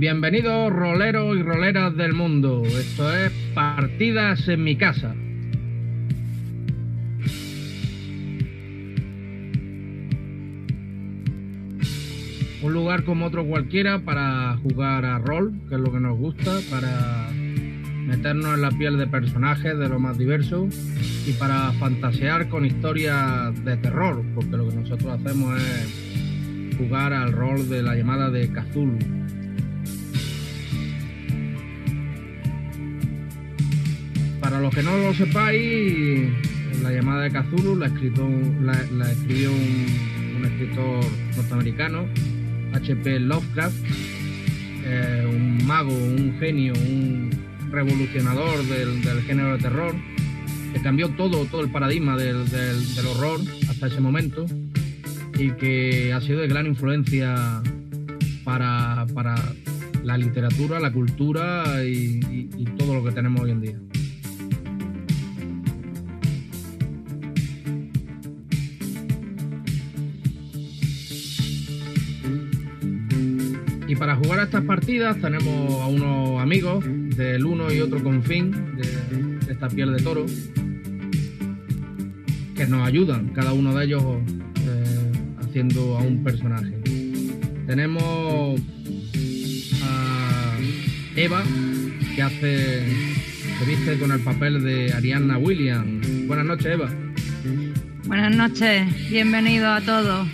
Bienvenidos roleros y roleras del mundo. Esto es Partidas en mi casa. Un lugar como otro cualquiera para jugar a rol, que es lo que nos gusta, para meternos en la piel de personajes de lo más diverso y para fantasear con historias de terror, porque lo que nosotros hacemos es jugar al rol de la llamada de Cthulhu. Para los que no lo sepáis, la llamada de Cthulhu la, la, escribió un, escritor norteamericano H.P. Lovecraft, eh, un mago, un genio, un revolucionador del, género de terror, que cambió todo, todo el paradigma del, horror hasta ese momento y que ha sido de gran influencia para, la literatura, la cultura y todo lo que tenemos hoy en día. Y para jugar a estas partidas tenemos a unos amigos del uno y otro confín de, esta piel de toro que nos ayudan, cada uno de ellos eh, haciendo a un personaje. Tenemos a Eva, que hace, viste con el papel de Arianna Williams. Buenas noches, Eva. Buenas noches, bienvenido a todos.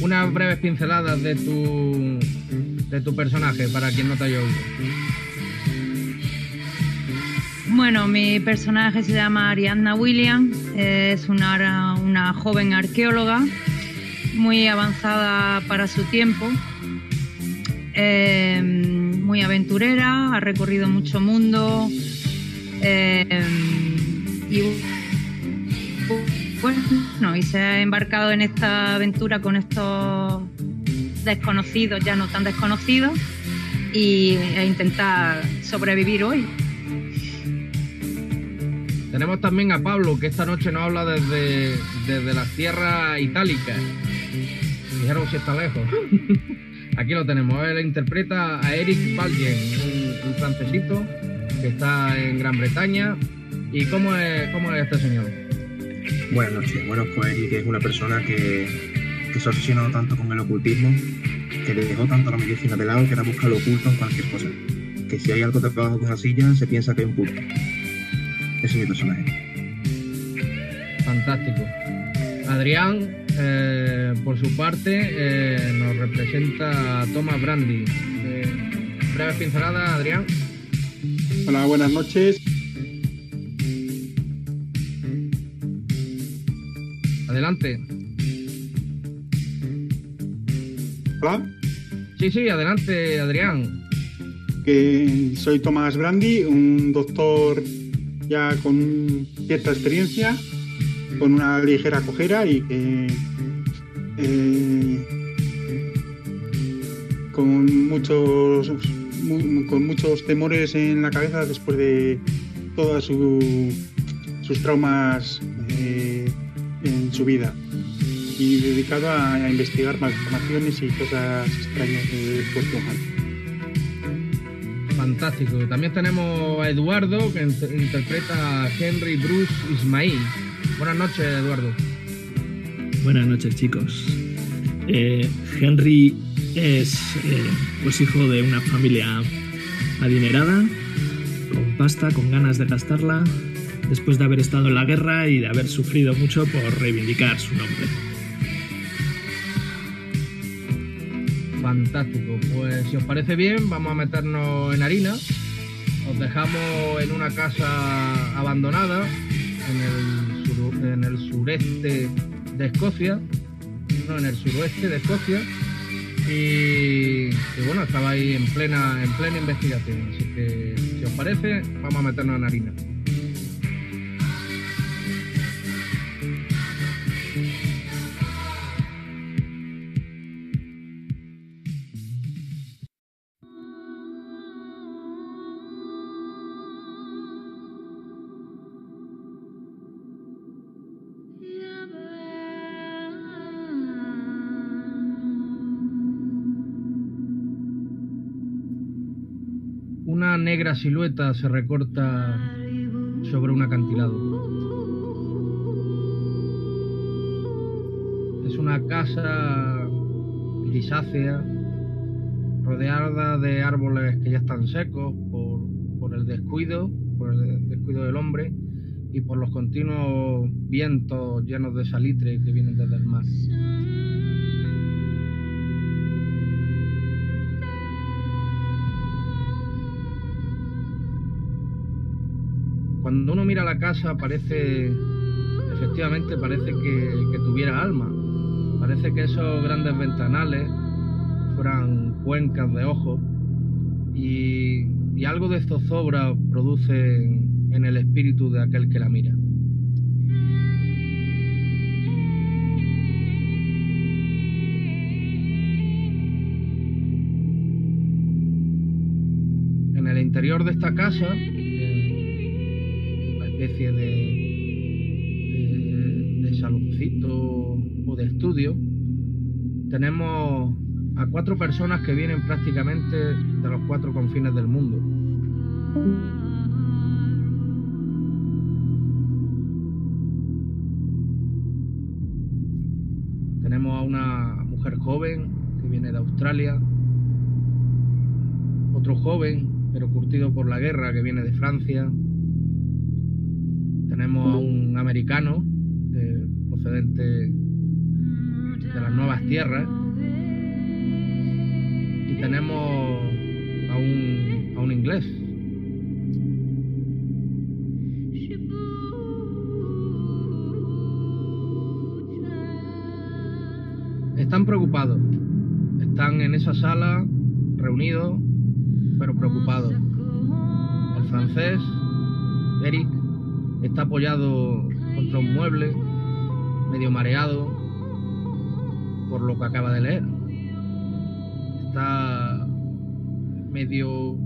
Unas breves pinceladas de tu de tu personaje para quien no te haya oído. Bueno, mi personaje se llama Ariadna Williams, es una, una joven arqueóloga muy avanzada para su tiempo, eh, muy aventurera, ha recorrido mucho mundo eh, bueno, y se ha embarcado en esta aventura con estos desconocidos, ya no tan desconocidos, y a intentar sobrevivir hoy. Tenemos también a Pablo, que esta noche nos habla desde, desde las tierras itálicas. Dijeron si está lejos. Aquí lo tenemos. Él interpreta a Eric Balgen, un, un francesito que está en Gran Bretaña. ¿Y cómo es, cómo es este señor? Buenas noches. Bueno, pues Eric es una persona que, que se ha obsesionado tanto con el ocultismo que le dejó tanto la medicina de lado que ahora busca lo oculto en cualquier cosa. Que si hay algo debajo de una silla, se piensa que hay un culto. Ese es mi personaje. Fantástico. Adrián, eh, por su parte, eh, nos representa a Thomas Brandy. Eh, breve pincelada, Adrián. Hola, buenas noches. Adelante. Hola. Sí, sí, adelante, Adrián. Que soy Tomás Brandi, un doctor ya con cierta experiencia, con una ligera cojera y que eh, con muchos con muchos temores en la cabeza después de todos su, sus traumas su vida y dedicado a, a, investigar malformaciones y cosas extrañas del cuerpo humano. Fantástico. También tenemos a Eduardo que interpreta a Henry Bruce Ismail. Buenas noches, Eduardo. Buenas noches, chicos. Eh, Henry es eh, pues hijo de una familia adinerada, con pasta, con ganas de gastarla, después de haber estado en la guerra y de haber sufrido mucho por reivindicar su nombre. Fantástico. Pues si os parece bien, vamos a meternos en harina. Os dejamos en una casa abandonada en el, sureste de Escocia, no, en el suroeste de Escocia. Y, y, bueno, estaba ahí en plena, en plena investigación. Así que si os parece, vamos a meternos en harina. Una negra silueta se recorta sobre un acantilado. Es una casa grisácea, rodeada de árboles que ya están secos por, por el descuido, por el descuido del hombre y por los continuos vientos llenos de salitre que vienen desde el mar. Cuando uno mira la casa parece, efectivamente parece que, tuviera alma. Parece que esos grandes ventanales fueran cuencas de ojos y, algo de zozobra produce en el espíritu de aquel que la mira. En el interior de esta casa, especie de, de, saloncito o de estudio, tenemos a cuatro personas que vienen prácticamente de los cuatro confines del mundo. Tenemos a una mujer joven que viene de Australia, otro joven pero curtido por la guerra que viene de Francia. Tenemos a un americano procedente de las nuevas tierras. Y tenemos a un, a un inglés están preocupados. Están en esa sala reunidos, pero preocupados. El francés, Eric, está apoyado contra un mueble, medio mareado por lo que acaba de leer. Está medio,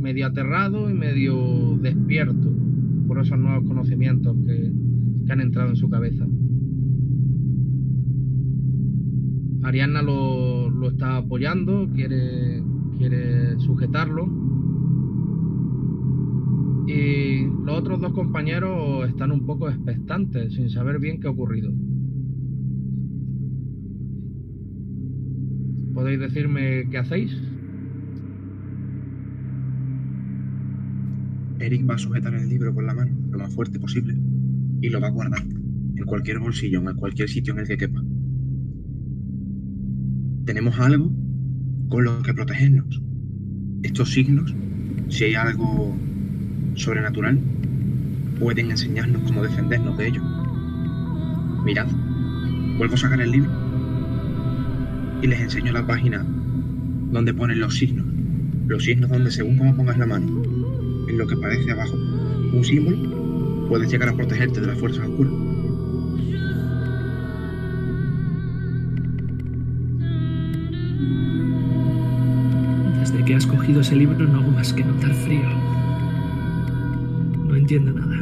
medio aterrado y medio despierto por esos nuevos conocimientos que, que han entrado en su cabeza. Arianna lo, está apoyando, quiere, quiere sujetarlo. Los otros dos compañeros están un poco expectantes, sin saber bien qué ha ocurrido. ¿Podéis decirme qué hacéis? Eric va a sujetar el libro con la mano lo más fuerte posible y lo va a guardar en cualquier bolsillo, en cualquier sitio en el que quepa tenemos algo con lo que protegernos. Estos signos, si hay algo sobrenatural, pueden enseñarnos cómo defendernos de ello. Mirad, vuelvo a sacar el libro y les enseño la página donde ponen los signos. Los signos donde según cómo pongas la mano, en lo que parece abajo un símbolo, puedes llegar a protegerte de las fuerzas oscuras. que has cogido ese libro no hago más que notar frío. Entiendo nada.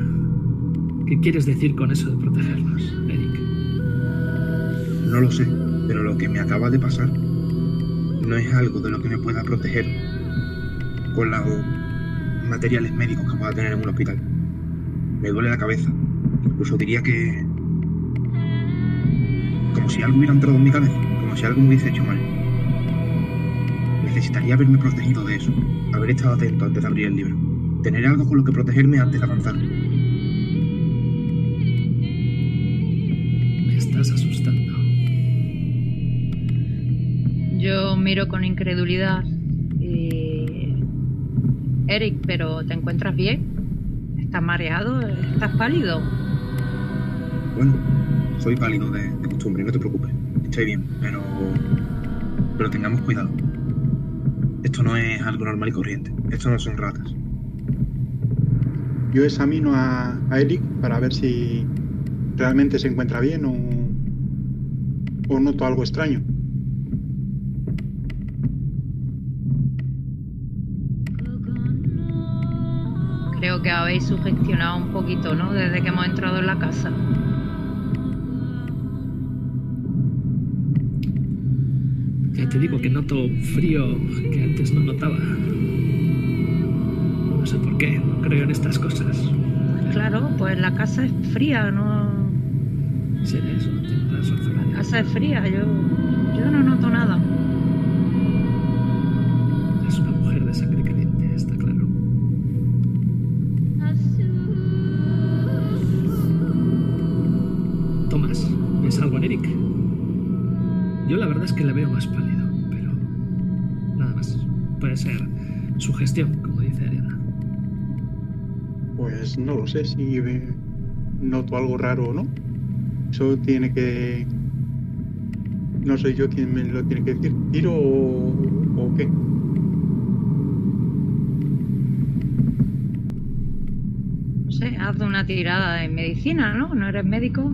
¿Qué quieres decir con eso de protegernos, Eric? No lo sé, pero lo que me acaba de pasar no es algo de lo que me pueda proteger con los materiales médicos que pueda tener en un hospital. Me duele la cabeza. Incluso diría que... como si algo hubiera entrado en mi cabeza, como si algo me hubiese hecho mal. Necesitaría haberme protegido de eso, haber estado atento antes de abrir el libro, tener algo con lo que protegerme antes de avanzar. Me estás asustando. Yo miro con incredulidad. Eric, ¿pero te encuentras bien? ¿Estás mareado? ¿Estás pálido? Bueno, soy pálido de, de costumbre, no te preocupes. Estoy bien, pero. Pero tengamos cuidado. Esto no es algo normal y corriente. Esto no son ratas. Yo examino a, Eric para ver si realmente se encuentra bien o, o noto algo extraño. Creo que habéis sugestionado un poquito, ¿no? Desde que hemos entrado en la casa. Ya te digo que noto frío que antes no notaba. Sé por qué, no creo en estas cosas. Claro, pues la casa es fría, no. Será eso, La casa es fría, yo. Yo no noto nada. Es una mujer de sangre caliente, está claro. Tomás, ¿ves algo en Eric? Yo la verdad es que le veo más pálido, pero nada más. Puede ser su gestión, como dice Ariana. Pues no lo sé si noto algo raro o no. Eso tiene que. No soy yo quien me lo tiene que decir. ¿Tiro o, o qué? No sé, haz una tirada de medicina, ¿no? ¿No eres médico?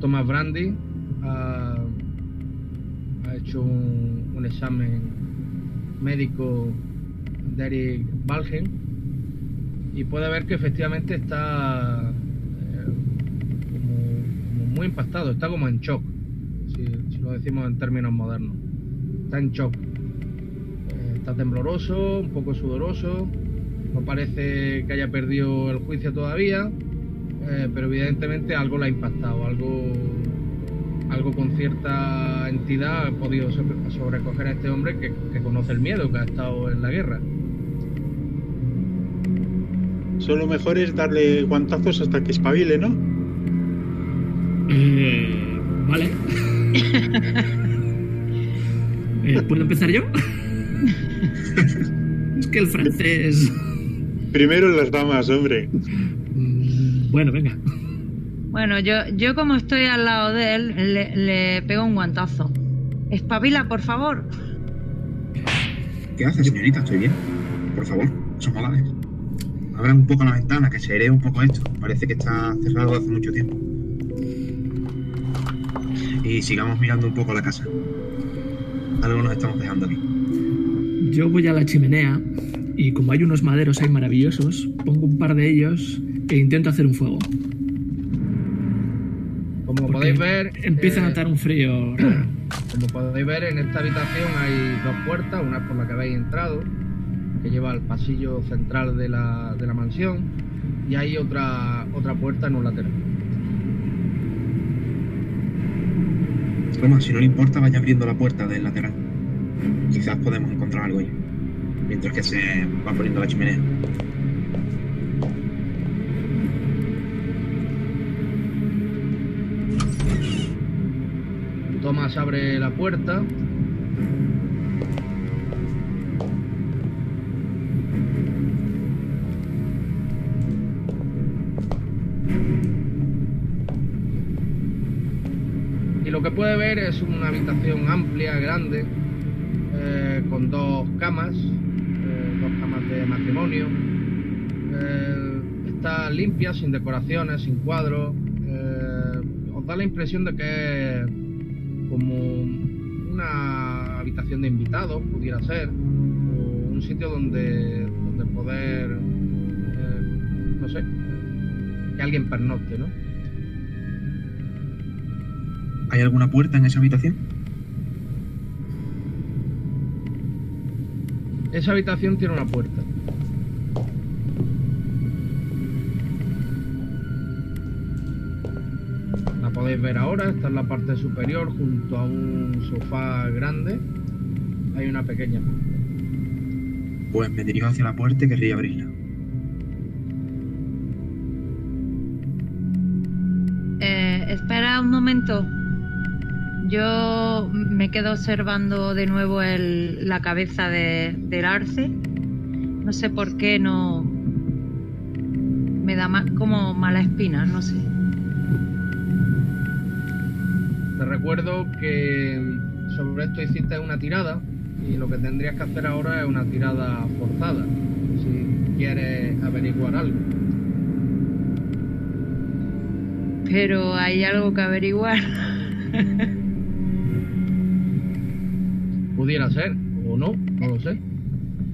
Thomas Brandy, ha, hecho un, examen médico de Eric y puede ver que efectivamente está eh, como, muy impactado, está como en shock, si, si lo decimos en términos modernos. Está en shock. Eh, está tembloroso, un poco sudoroso, no parece que haya perdido el juicio todavía, eh, pero evidentemente algo le ha impactado, algo, algo con cierta entidad ha podido sobre- sobrecoger a este hombre que, que conoce el miedo, que ha estado en la guerra. Solo mejor es darle guantazos hasta que espabile, ¿no? Eh, vale. Eh, ¿Puedo empezar yo? es que el francés... Primero las damas, hombre. Bueno, venga. Bueno, yo, yo como estoy al lado de él, le, le pego un guantazo. Espabila, por favor. ¿Qué hace, señorita? ¿Estoy bien? Por favor, son modales. Abra un poco la ventana, que se airee un poco esto. Parece que está cerrado hace mucho tiempo. Y sigamos mirando un poco la casa. Algo nos estamos dejando aquí. Yo voy a la chimenea y como hay unos maderos ahí maravillosos, pongo un par de ellos e intento hacer un fuego. Como Porque podéis ver, Empieza a eh, notar un frío raro. Como podéis ver, en esta habitación hay dos puertas, una por la que habéis entrado, que lleva al pasillo central de la, de la mansión, y hay otra, otra puerta en un lateral. Toma, si no le importa, vaya abriendo la puerta del lateral. Quizás podemos encontrar algo ahí. Mientras que se va poniendo la chimenea. Thomas abre la puerta. Y lo que puede ver es una habitación amplia, grande, eh, con dos camas, eh, dos camas de matrimonio. Eh, está limpia, sin decoraciones, sin cuadros. Os da la impresión de que como una habitación de invitados, pudiera ser, o un sitio donde, donde poder, eh, no sé, que alguien pernocte, ¿no? ¿Hay alguna puerta en esa habitación? Esa habitación tiene una puerta. Podéis ver ahora, está en la parte superior junto a un sofá grande. Hay una pequeña puerta. Pues me dirijo hacia la puerta y querría abrirla. Eh, espera un momento. Yo me quedo observando de nuevo el- la cabeza de, del arce. No sé por qué no. Me da ma- como mala espina, no sé. Te recuerdo que sobre esto hiciste una tirada y lo que tendrías que hacer ahora es una tirada forzada si quieres averiguar algo. Pero hay algo que averiguar. pudiera ser, o no, no lo sé.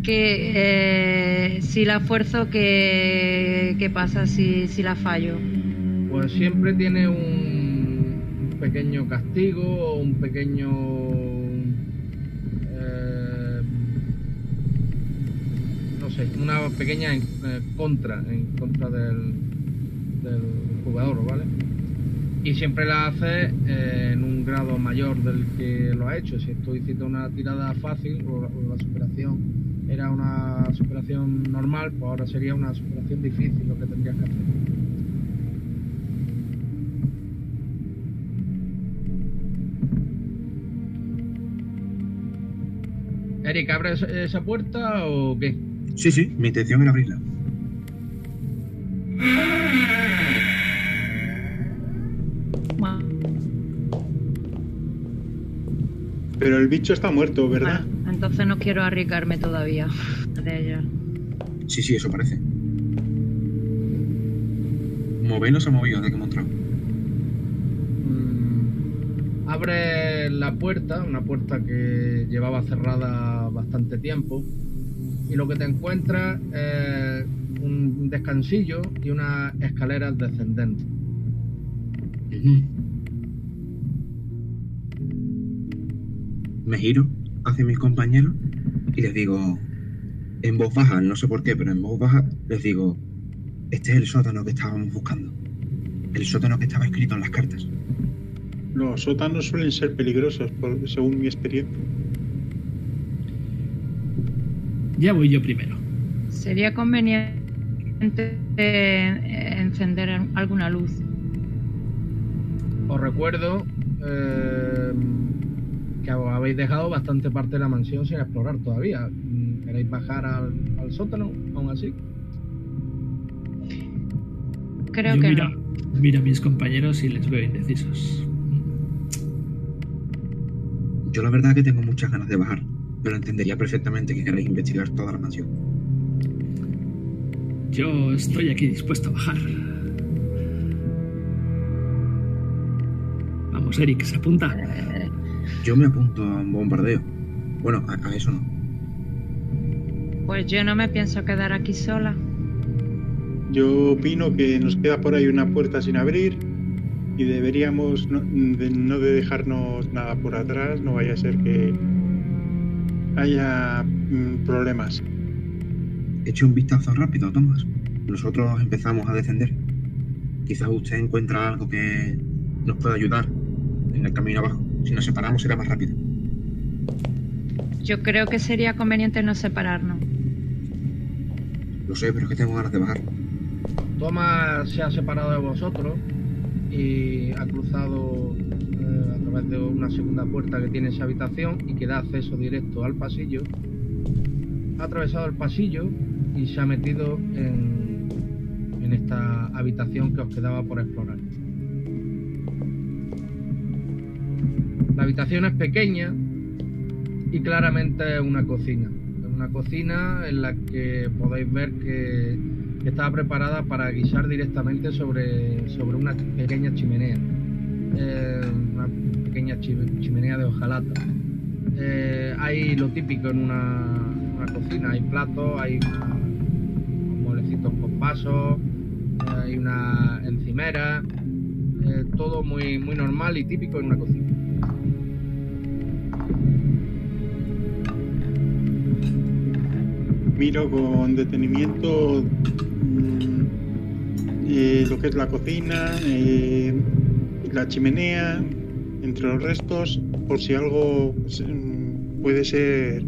Que eh, si la esfuerzo, ¿qué, qué pasa si, si la fallo? Pues siempre tiene un pequeño castigo o un pequeño eh, no sé, una pequeña en- eh, contra en contra del, jugador, ¿vale? Y siempre la hace eh, en un grado mayor del que lo ha hecho. Si tú hiciste una tirada fácil o la, o la superación era una superación normal, pues ahora sería una superación difícil lo que tendrías que hacer. Eric, ¿abres esa puerta o qué? Sí, sí, mi intención era abrirla. Pero el bicho está muerto, ¿verdad? bueno, entonces no quiero arriesgarme todavía de ella. Sí, sí, eso parece. Mover no se ha movido desde que hemos entrado. Mm, abre la puerta, una puerta que llevaba cerrada bastante tiempo, y lo que te encuentras es un descansillo y unas escaleras descendentes. Me giro hacia mis compañeros y les digo, en voz baja, no sé por qué, pero en voz baja les digo, este es el sótano que estábamos buscando. El sótano que estaba escrito en las cartas. Los sótanos suelen ser peligrosos, por- según mi experiencia. Ya voy yo primero. Sería conveniente eh, encender alguna luz. Os recuerdo eh, que habéis dejado bastante parte de la mansión sin explorar todavía. ¿Queréis bajar al, al sótano aún así? Creo yo que miro, no. miro a mis compañeros y les veo indecisos. Yo la verdad que tengo muchas ganas de bajar, pero entendería perfectamente que queréis investigar toda la mansión. Yo estoy aquí dispuesto a bajar. Vamos, Eric, se apunta. Yo me apunto a un bombardeo. Bueno, a, a eso no. Pues yo no me pienso quedar aquí sola. Yo opino que nos queda por ahí una puerta sin abrir y deberíamos no de, no de dejarnos nada por atrás, no vaya a ser que haya mm, problemas. Eche un vistazo rápido, Thomas. Nosotros empezamos a descender. Quizás usted encuentra algo que nos pueda ayudar en el camino abajo. Si nos separamos será más rápido. Yo creo que sería conveniente no separarnos. Lo sé, pero es que tengo ganas de bajar. Thomas se ha separado de vosotros y ha cruzado eh, a través de una segunda puerta que tiene esa habitación y que da acceso directo al pasillo. Ha atravesado el pasillo y se ha metido en, en esta habitación que os quedaba por explorar. La habitación es pequeña y claramente es una cocina. Es una cocina en la que podéis ver que que estaba preparada para guisar directamente sobre, sobre una pequeña chimenea. Eh, una pequeña chi- chimenea de hojalata. Eh, hay lo típico en una, una cocina, hay platos, hay mueblecitos con vasos, eh, hay una encimera, todo muy, muy normal y típico en una cocina. Miro con detenimiento eh, lo que es la cocina, eh, la chimenea, entre los restos, por si algo pues, mm, puede ser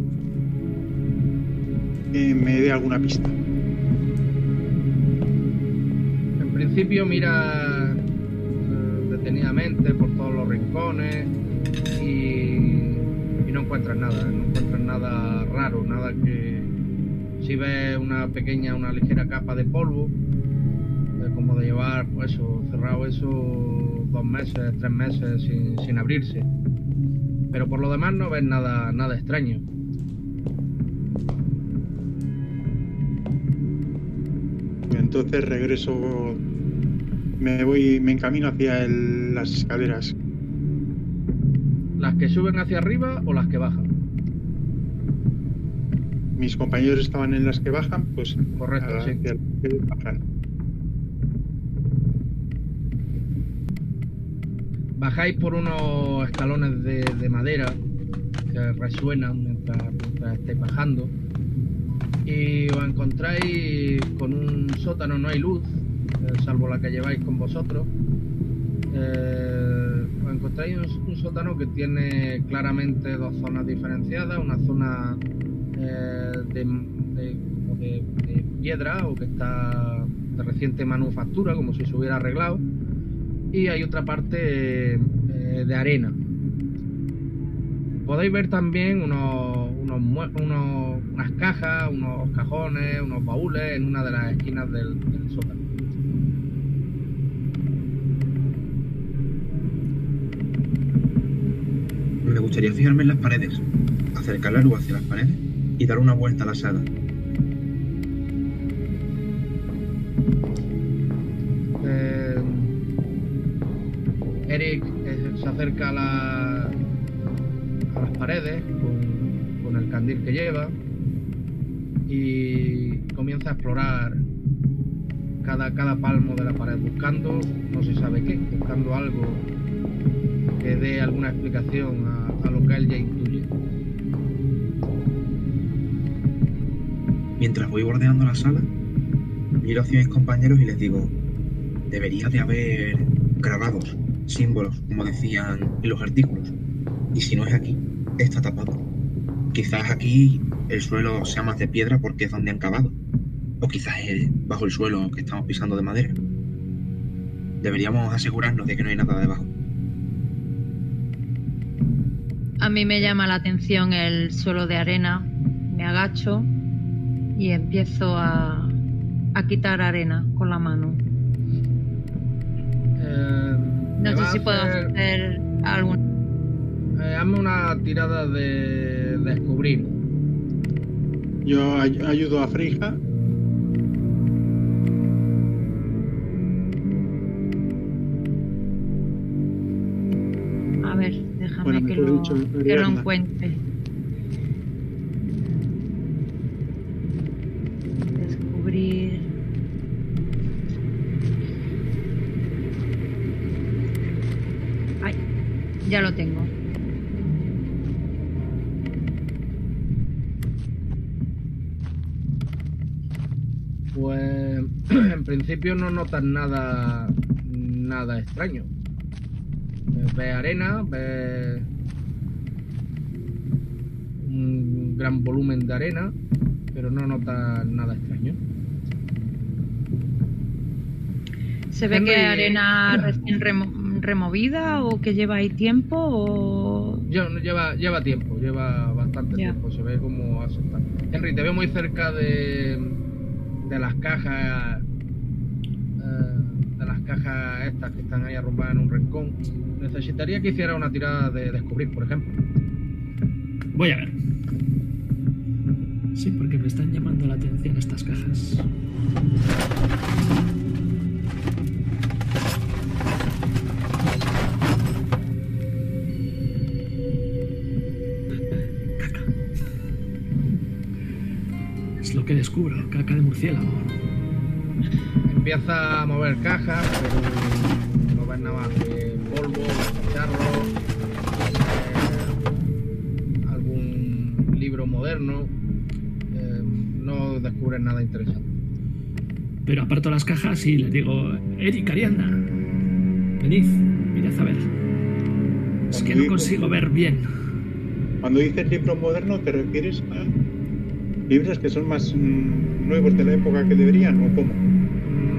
que me dé alguna pista. En principio mira eh, detenidamente por todos los rincones y, y no encuentras nada, no encuentras nada raro, nada que si ves una pequeña, una ligera capa de polvo, eh, como de llevar pues eso, cerrado eso dos meses, tres meses sin, sin abrirse. Pero por lo demás no ves nada, nada extraño. Entonces regreso, me voy, me encamino hacia el- las escaleras. ¿Las que suben hacia arriba o las que bajan? mis compañeros estaban en las que bajan, pues Correcto, sí. hacia las que bajan. Bajáis por unos escalones de, de madera que resuenan mientras, mientras estáis bajando. Y os encontráis con un sótano, no hay luz, eh, salvo la que lleváis con vosotros. Eh, os encontráis un, sótano que tiene claramente dos zonas diferenciadas, una zona eh, de piedra o que está de reciente manufactura, como si se hubiera arreglado, y hay otra parte eh, de arena. Podéis ver también unos, unos unas cajas, unos cajones, unos baúles en una de las esquinas del, del sótano. Me gustaría fijarme en las paredes, acercar la luz hacia las paredes y dar una vuelta a la sala. Eric eh, se acerca a, la- a las paredes con, el candil que lleva y comienza a explorar cada, cada palmo de la pared buscando no se sabe qué, buscando algo que dé alguna explicación a, a lo que él ya intuye. Mientras voy bordeando la sala, miro hacia mis compañeros y les digo, debería de haber grabados, símbolos, como decían en los artículos. Y si no es aquí, está tapado. Quizás aquí el suelo sea más de piedra porque es donde han cavado. O quizás es bajo el suelo que estamos pisando de madera. Deberíamos asegurarnos de que no hay nada debajo. A mí me llama la atención el suelo de arena. Me agacho y empiezo a, a quitar arena con la mano. Eh, No sé si puedo hacer- algún... eh, hazme una tirada de descubrir. Yo ay- ayudo a Frija. A ver, déjame Bueno, que, lo, dicho, que lo encuentre. Descubrir... Ay, ya lo tengo. Pues en principio no notas nada nada extraño. Eh, Ves arena, ves un gran volumen de arena, pero no notas nada extraño. ¿Se ve que arena recién remo- removida o que lleva ahí tiempo o...? Yo, lleva, lleva tiempo, lleva bastante tiempo, se ve como asentar. Henry, te veo muy cerca de, de las cajas, eh, de las cajas estas que están ahí arrumbadas en un rincón. Necesitaría que hiciera una tirada de descubrir, por ejemplo. Voy a ver. Sí, porque me están llamando la atención estas cajas. Descubro, caca de murciélago. Empieza a mover cajas, pero no ves nada más que polvo, cacharros, eh, algún libro moderno. eh, no descubres nada interesante. Pero aparto las cajas y le digo, Eric, Ariadna, venid, mirad a ver. Es que no consigo ver bien. Cuando dices libro moderno, ¿te refieres a libros que son más mm, nuevos de la época que deberían o cómo?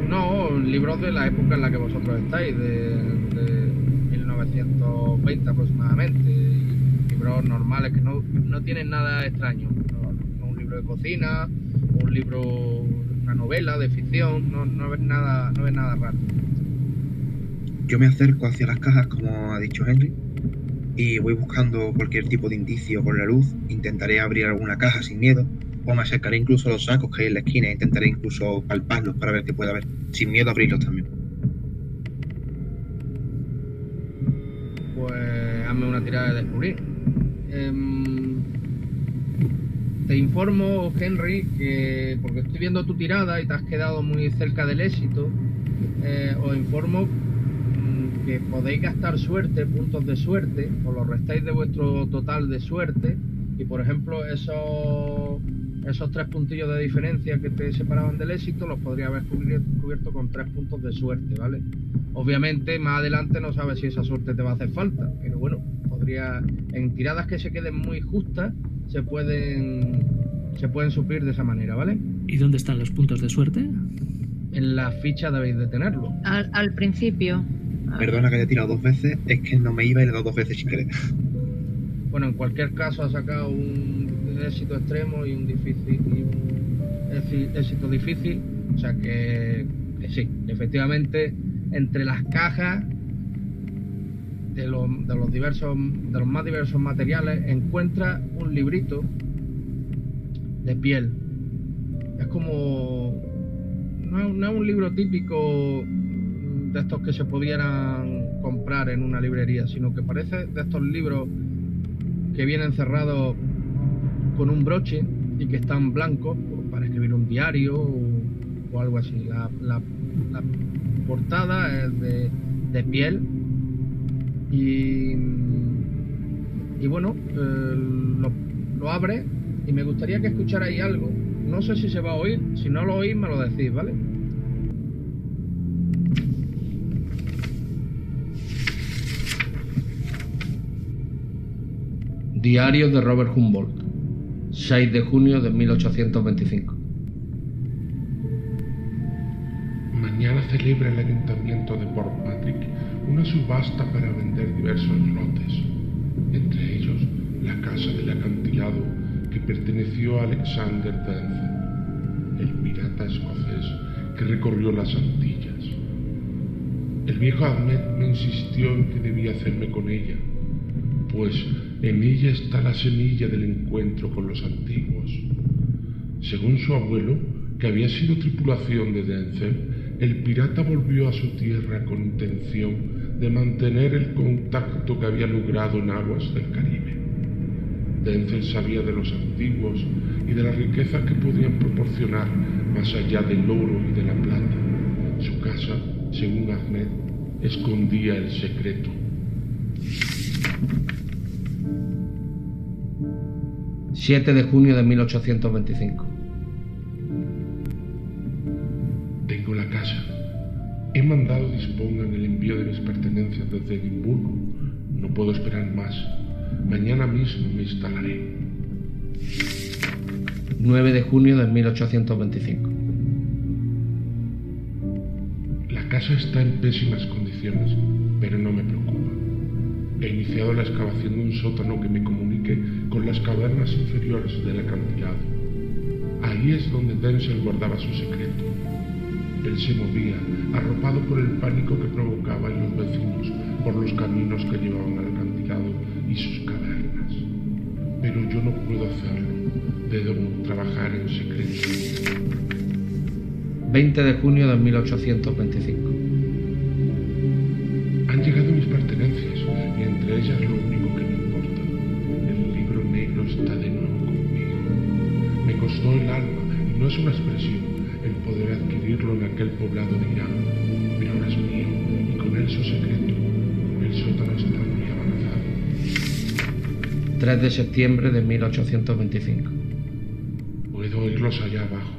No, libros de la época en la que vosotros estáis, de, de 1920 aproximadamente. y libros normales que no, no tienen nada extraño. No, no un libro de cocina, un libro, una novela de ficción, no, no ves nada, no ves nada raro. Yo me acerco hacia las cajas, como ha dicho Henry, y voy buscando cualquier tipo de indicio con la luz. Intentaré abrir alguna caja sin miedo, o me acercaré incluso los sacos que hay en la esquina e intentaré incluso palparlos para ver qué puede haber. Sin miedo a abrirlos también. Pues hazme una tirada de descubrir. Em, te informo, Henry, que porque estoy viendo tu tirada y te has quedado muy cerca del éxito, eh, os informo mm, que podéis gastar suerte, puntos de suerte, os los restáis de vuestro total de suerte y por ejemplo esos, esos tres puntillos de diferencia que te separaban del éxito los podría haber cubierto con tres puntos de suerte, ¿vale? Obviamente más adelante no sabes si esa suerte te va a hacer falta, pero bueno, podría en tiradas que se queden muy justas se pueden se pueden suplir de esa manera, ¿vale? ¿Y dónde están los puntos de suerte? En la ficha debéis de tenerlo. Al, al principio. Perdona que haya tirado dos veces, es que no me iba y le he dado dos veces sin querer. Bueno, en cualquier caso ha sacado un éxito extremo y un difícil y un éxi- éxito difícil, o sea que, sí, efectivamente entre las cajas de los, de los diversos de los más diversos materiales encuentra un librito de piel. Es como no es, no es un libro típico de estos que se pudieran comprar en una librería, sino que parece de estos libros que vienen cerrados con un broche y que están blancos para escribir un diario o, algo así. La, portada es de, de piel y, y bueno, eh, lo, lo abre y me gustaría que escucharais algo. No sé si se va a oír, si no lo oís me lo decís, ¿vale? Diario de Robert Humboldt, 6 de junio de 1825. Mañana celebra el Ayuntamiento de Port Patrick una subasta para vender diversos lotes, entre ellos la casa del acantilado que perteneció a Alexander Denzer, el pirata escocés que recorrió las Antillas. El viejo Ahmed me insistió en que debía hacerme con ella, pues en ella está la semilla del encuentro con los antiguos. Según su abuelo, que había sido tripulación de Denzer, el pirata volvió a su tierra con intención de mantener el contacto que había logrado en aguas del Caribe. Denzel sabía de los antiguos y de la riqueza que podían proporcionar más allá del oro y de la plata. Su casa, según Ahmed, escondía el secreto. ...7 de junio de 1825. Tengo la casa. He mandado dispongan el envío de mis pertenencias desde Edimburgo. No puedo esperar más. Mañana mismo me instalaré. 9 de junio de 1825. La casa está en pésimas condiciones, pero no me preocupa. He iniciado la excavación de un sótano que me comunique con las cavernas inferiores del acantilado. Ahí es donde Denzel guardaba su secreto. Él se movía, arropado por el pánico que provocaba los vecinos por los caminos que llevaban al acantilado y sus cavernas. Pero yo no puedo hacerlo. Debo trabajar en secreto. 20 de junio de 1825. Costó el alma y no es una expresión el poder adquirirlo en aquel poblado de Irán, pero ahora es mío y con él su secreto. El sótano está muy avanzado. 3 de septiembre de 1825. Puedo oírlos allá abajo,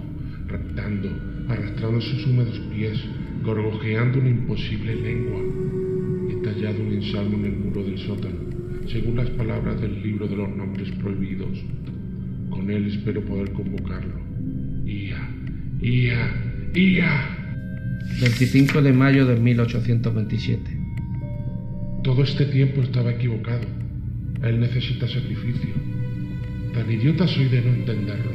raptando, arrastrando sus húmedos pies, gorgojeando una imposible lengua. He tallado un ensalmo en el muro del sótano, según las palabras del libro de los nombres prohibidos. Con él espero poder convocarlo. Ia, Ia, Ia. 25 de mayo de 1827. Todo este tiempo estaba equivocado. Él necesita sacrificio. Tan idiota soy de no entenderlo.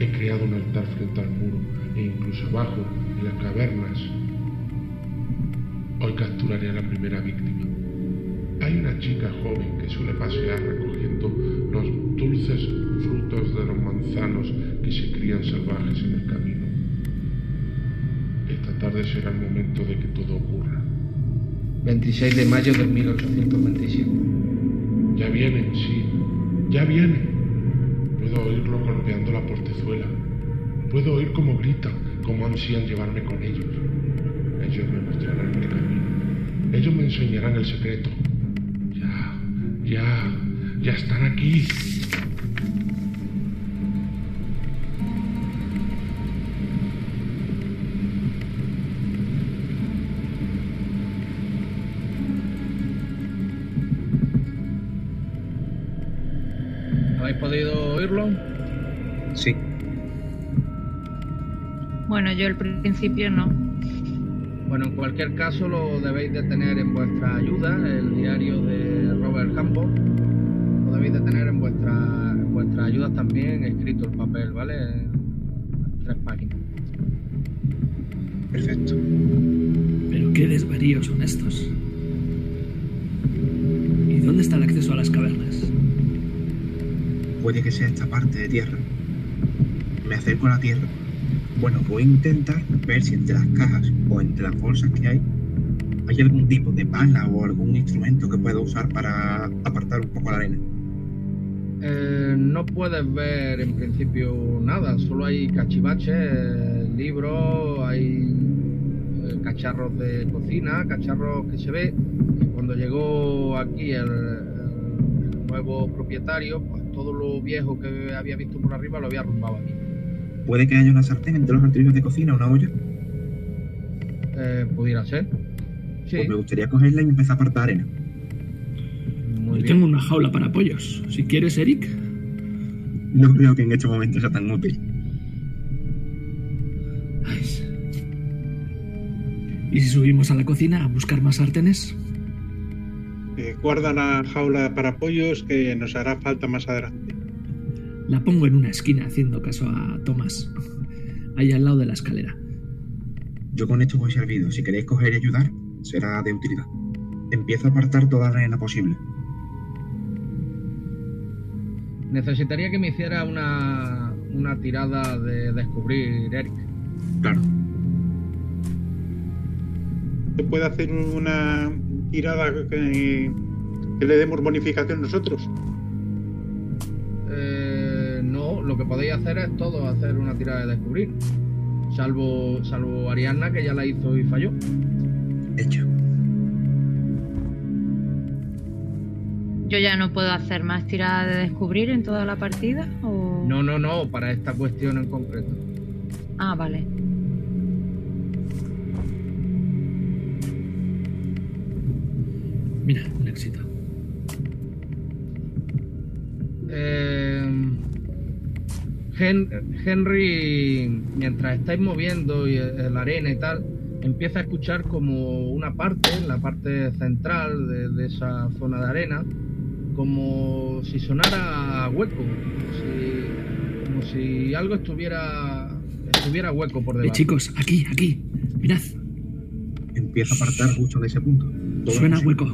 He creado un altar frente al muro e incluso abajo, en las cavernas. Hoy capturaré a la primera víctima. Hay una chica joven que suele pasear recogiendo los dulces frutos de los manzanos que se crían salvajes en el camino. Esta tarde será el momento de que todo ocurra. 26 de mayo de 1827. Ya vienen, sí, ya vienen. Puedo oírlo golpeando la portezuela. Puedo oír cómo grita, cómo ansían llevarme con ellos. Ellos me mostrarán el camino. Ellos me enseñarán el secreto. Ya, ya, ya están aquí. ¿Habéis podido oírlo? Sí, Bueno, yo al principio no. Bueno, en cualquier caso lo debéis de tener en vuestra ayuda, el diario de Robert Campbell. Debéis de tener en vuestra, en vuestra ayuda también escrito el papel, ¿vale? Tres páginas. perfecto. Pero qué desvaríos son estos. ¿Y dónde está el acceso a las cavernas? Puede que sea esta parte de tierra. Me acerco a la tierra. Bueno, voy a intentar ver si entre las cajas o entre las bolsas que hay hay algún tipo de pala o algún instrumento que pueda usar para apartar un poco la arena. Eh, no puedes ver en principio nada, solo hay cachivaches, libros, hay eh, cacharros de cocina, cacharros que se ve que cuando llegó aquí el, el nuevo propietario, pues todo lo viejo que había visto por arriba lo había arrumbado aquí. Puede que haya una sartén entre los artilugos de cocina, una olla. Eh, pudiera ser. Sí, Pues me gustaría cogerla y empezar a apartar arena. Muy Yo bien. tengo una jaula para pollos. Si quieres, Eric. No creo que en este momento sea tan útil. Ay. ¿Y si subimos a la cocina a buscar más sartenes? Eh, guarda la jaula para pollos que nos hará falta más adelante. La pongo en una esquina haciendo caso a Tomás. Ahí al lado de la escalera. Yo con esto voy servido. Si queréis coger y ayudar, será de utilidad. Empiezo a apartar toda la arena posible. Necesitaría que me hiciera una, una tirada de descubrir, Eric. Claro. ¿Se puede hacer una tirada que, que le demos bonificación nosotros? Eh, no, lo que podéis hacer es todo hacer una tirada de descubrir. Salvo, salvo Ariadna, que ya la hizo y falló. Hecho. Yo ya no puedo hacer más tiradas de descubrir en toda la partida o No, no, no, para esta cuestión en concreto. Ah, vale. Mira, un éxito. Eh, Hen- Henry, mientras estáis moviendo y, eh, la arena y tal, empieza a escuchar como una parte, la parte central de, de esa zona de arena, como si sonara hueco, si- como si algo estuviera estuviera hueco por Eh, debajo. chicos, aquí, aquí. Mirad, Empiezo a apartar justo de ese punto. Todo suena hueco.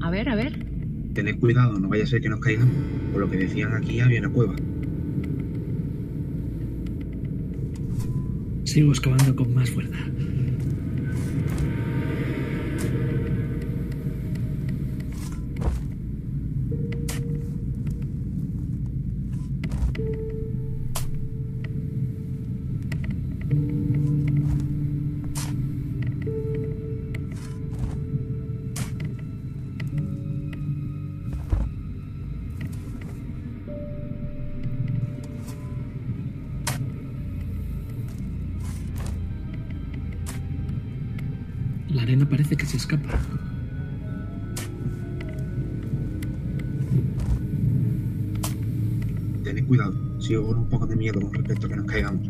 A ver, a ver. Tened cuidado, no vaya a ser que nos caigamos. Por lo que decían aquí, había una cueva. Sigo excavando con más fuerza. Se escapa. Tened cuidado. Sigo con un poco de miedo con respecto a que nos caigamos.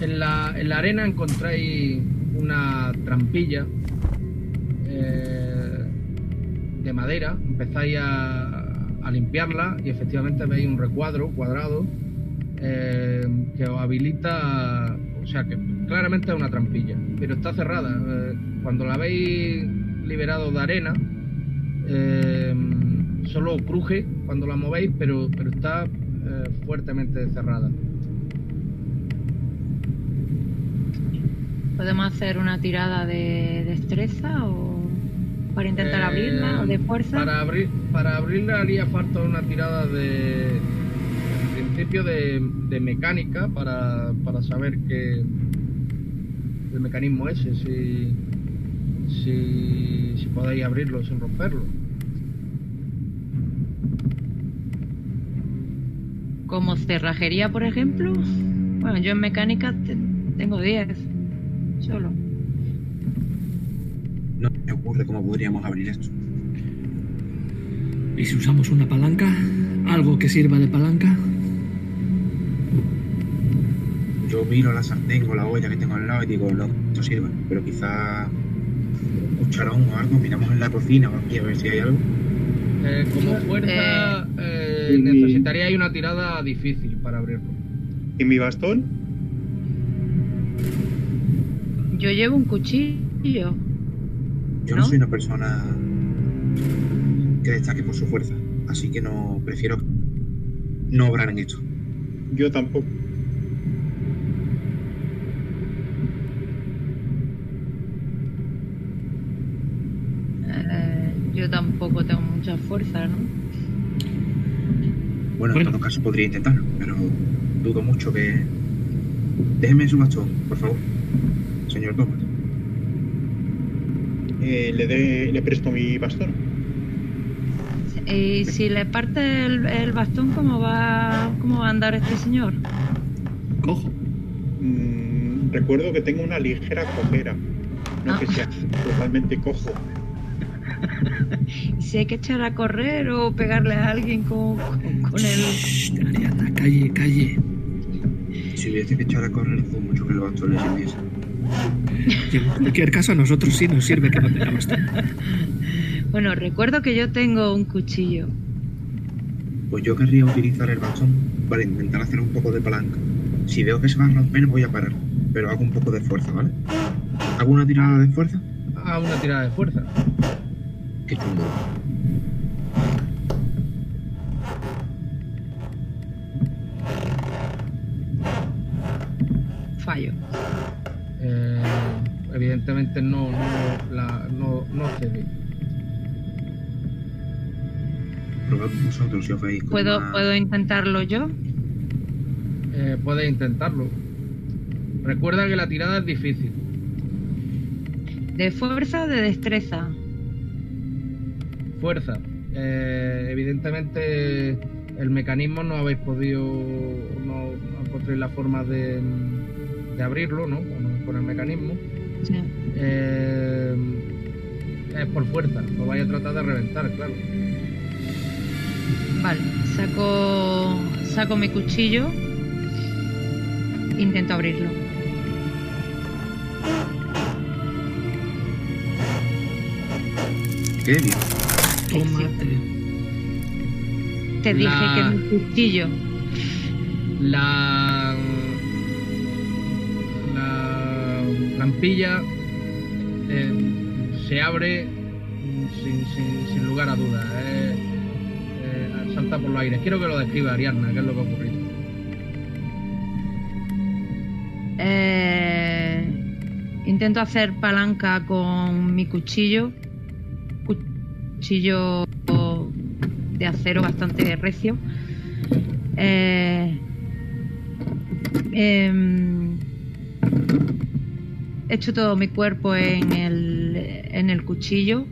En la, en la arena encontráis una trampilla eh, de madera. Empezáis a, a limpiarla y efectivamente veis un recuadro cuadrado eh, que os habilita, o sea que claramente es una trampilla, pero está cerrada. Eh, cuando la habéis liberado de arena, eh, solo cruje cuando la movéis, pero, pero está eh, fuertemente cerrada. ¿Podemos hacer una tirada de destreza o...? para intentar abrirla o de fuerza. Para, abrir, para abrirla haría falta una tirada de. En principio de, de mecánica para, para saber que. El mecanismo ese, si. Si, si podéis abrirlo sin romperlo. Como cerrajería, por ejemplo. Bueno, yo en mecánica te- tengo 10. Solo. No me ocurre cómo podríamos abrir esto. ¿Y si usamos una palanca? ¿Algo que sirva de palanca? Yo miro la sartén o la olla que tengo al lado y digo, no, esto sirve. Pero quizá un cucharón o algo, miramos en la cocina o aquí a ver si hay algo. Eh, como fuerza, eh, y- necesitaríais una tirada difícil para abrirlo. ¿Y mi bastón? Yo llevo un cuchillo. Yo no, ¿No? soy una persona que destaque por su fuerza, así que no prefiero no obrar en esto. Yo tampoco. Eh, yo tampoco tengo mucha fuerza, ¿no? Bueno, Bueno. en todo caso podría intentarlo, pero dudo mucho que... Déjeme su bastón, por favor, señor Thomas. Eh, le, de- le presto mi bastón. Y si le parte el, el bastón, ¿cómo va, ¿cómo va a andar este señor? Cojo. Mm, recuerdo que tengo una ligera cojera. No Ah. que sea totalmente cojo. ¿Y si hay que echar a correr o pegarle a alguien con, con, con el... Shh, Ariana, calle, calle. Si hubiese que echar a correr, dudo mucho que el bastón le sirviese. Y en cualquier caso, a nosotros sí nos sirve que no tenga bastón. Bueno, recuerdo que yo tengo un cuchillo. Pues yo querría utilizar el bastón para intentar hacer un poco de palanca. Si veo que se va a romper, voy a parar, pero hago un poco de fuerza, ¿vale? ¿Hago una tirada de fuerza? A una tirada de fuerza. Qué chungo. Fallo. Eh, evidentemente no, no, la, no, no cede. Probad vosotros si os veis con ¿Puedo, una- ¿Puedo intentarlo yo? Eh, puedes intentarlo. Recuerda que la tirada es difícil. ¿De fuerza o de destreza? Fuerza. Eh, evidentemente el mecanismo no habéis podido, no, no encontréis la forma de, de abrirlo, ¿no? Con, con el mecanismo. Sí. Eh, es por fuerza. Lo vais a tratar de reventar, claro. Vale, saco, saco mi cuchillo. Intento abrirlo. ¿Qué? Bien. Tómate. Te dije La- que mi cuchillo. La. La trampilla eh, se abre sin, sin- sin lugar a dudas. eh, eh, salta por los aires. Quiero que lo describa Ariadna, qué es lo que ha ocurrido. Eh, intento hacer palanca con mi cuchillo. Cuchillo de acero bastante recio. Eh, em, echo todo mi cuerpo en el, en el cuchillo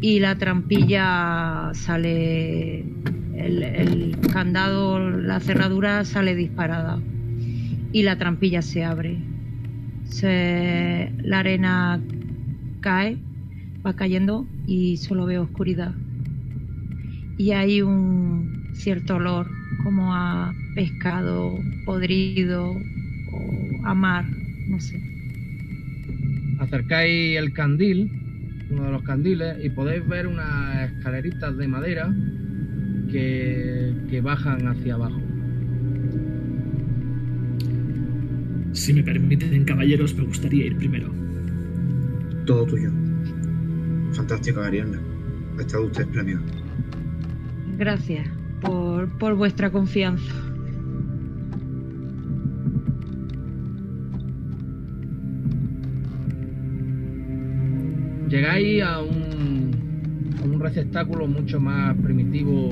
y la trampilla sale. El, el candado, la cerradura sale disparada y la trampilla se abre. Se- la arena cae, va cayendo y solo veo oscuridad. Y hay un cierto olor como a pescado podrido o a mar, no sé. Acercáis el candil, uno de los candiles, y podéis ver unas escaleritas de madera que, que bajan hacia abajo. Si me permiten, caballeros, me gustaría ir primero. Todo tuyo. Fantástico, Ariana. Ha estado usted espléndido. Gracias por, por vuestra confianza. llegáis a un, a un receptáculo mucho más primitivo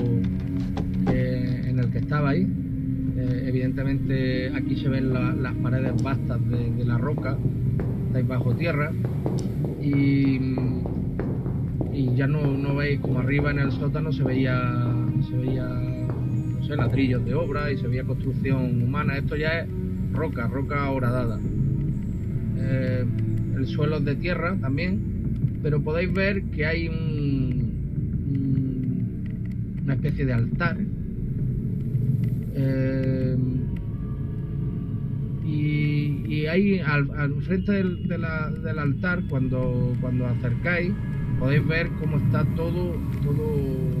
que en el que estabais. Eh, evidentemente aquí se ven la- las paredes vastas de, de la roca, estáis bajo tierra y, y ya no, no veis como arriba en el sótano se veía, se veía no sé, ladrillos de obra y se veía construcción humana. Esto ya es roca, roca horadada. Eh, el suelo es de tierra también, pero podéis ver que hay un, un- una especie de altar. Eh, y, y ahí al, al frente del, del altar, cuando, cuando acercáis, podéis ver cómo está todo, todo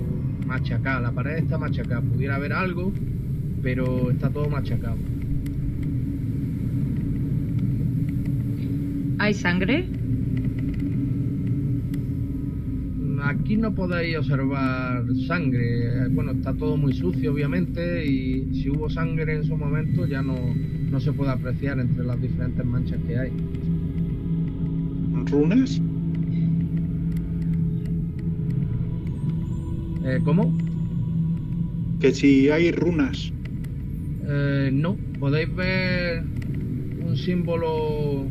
machacado. La pared está machacada. Pudiera haber algo, pero está todo machacado. ¿Hay sangre? Aquí no podéis observar sangre. Bueno, está todo muy sucio, obviamente, y si hubo sangre en su momento ya no, no se puede apreciar entre las diferentes manchas que hay. ¿Runas? Eh, ¿Cómo? Que si hay runas. Eh, no, podéis ver un símbolo,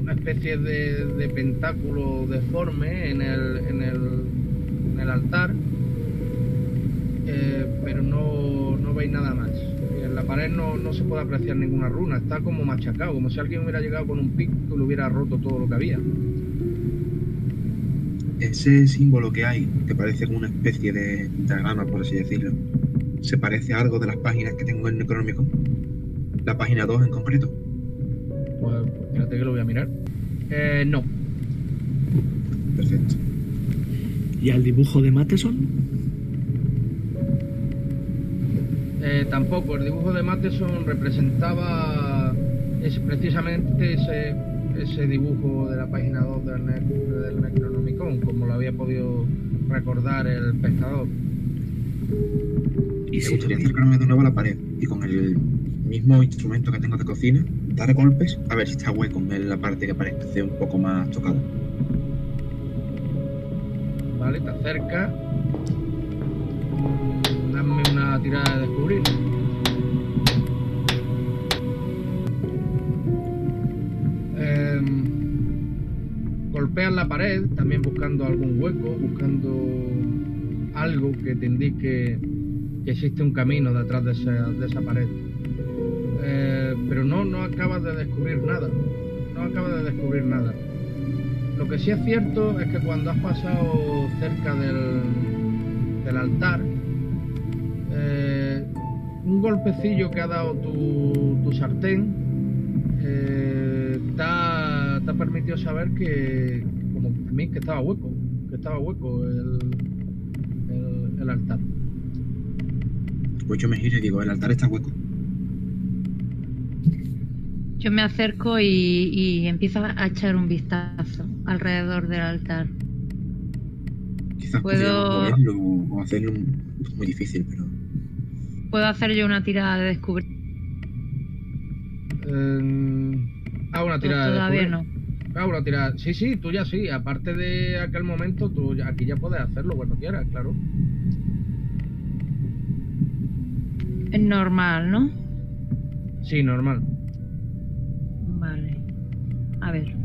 una especie de, de pentáculo deforme en el, en el, en el altar, eh, pero no, no veis nada más. En la pared no, no se puede apreciar ninguna runa, está como machacado, como si alguien hubiera llegado con un pico y lo hubiera roto todo lo que había. Ese símbolo que hay, que parece como una especie de diagrama, por así decirlo, ¿se parece a algo de las páginas que tengo en Necronómico? La página 2 en concreto. Pues espérate que lo voy a mirar. Eh, no, Perfecto. ¿Y al dibujo de Mateson? Eh, tampoco, el dibujo de Matheson representaba ese- precisamente ese, ese dibujo de la página 2 del, Ne- del Como lo había podido recordar el pescador. ¿Y Me si gustaría acercarme de nuevo a la pared y con el mismo instrumento que tengo de cocina, dar golpes a ver si está hueco en la parte que parece un poco más tocada. ¿Vale? Te acerca. Dame una tirada de descubrir. Em, golpeas la pared, también buscando algún hueco, buscando algo que te indique que existe un camino detrás de esa, pared. Eh, pero no, no acabas de descubrir nada. No acabas de descubrir nada. Lo que sí es cierto es que cuando has pasado cerca del, del altar, eh, un golpecillo que ha dado tu, tu sartén eh, te, ha, te ha permitido saber que, como a mí, que estaba hueco, que estaba hueco el, el, el altar. Pues yo me giro y digo, el altar está hueco. Yo me acerco y, y empiezo a echar un vistazo alrededor del altar. Quizás Puedo- moverlo o hacerlo un- muy difícil, pero ¿Puedo hacer yo una tirada de descubrir? Eh, haz una tirada de Todavía descubrir. no. Haz una tirada. Sí, sí, tú ya sí. Aparte de aquel momento, tú ya- aquí ya puedes hacerlo cuando quieras, claro. Es normal, ¿no? Sí, normal. Vale. A ver.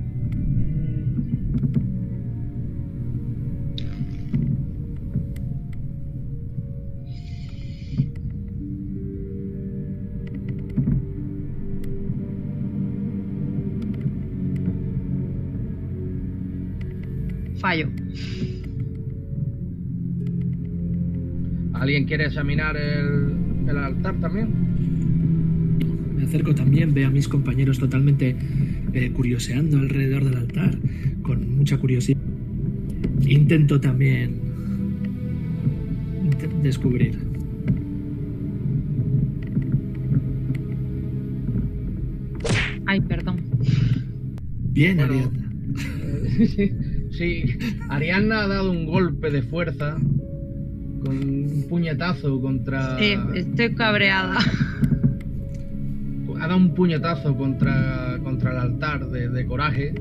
Fallo. ¿Alguien quiere examinar el, el altar también? Me acerco también, veo a mis compañeros totalmente eh, curioseando alrededor del altar, con mucha curiosidad. Intento también int- descubrir. Ay, perdón. Bien, Bueno. Ariadna. Eh, sí, Ariadna ha dado un golpe de fuerza con un puñetazo contra. Sí, estoy cabreada. Ha dado un puñetazo contra, contra el altar de, de coraje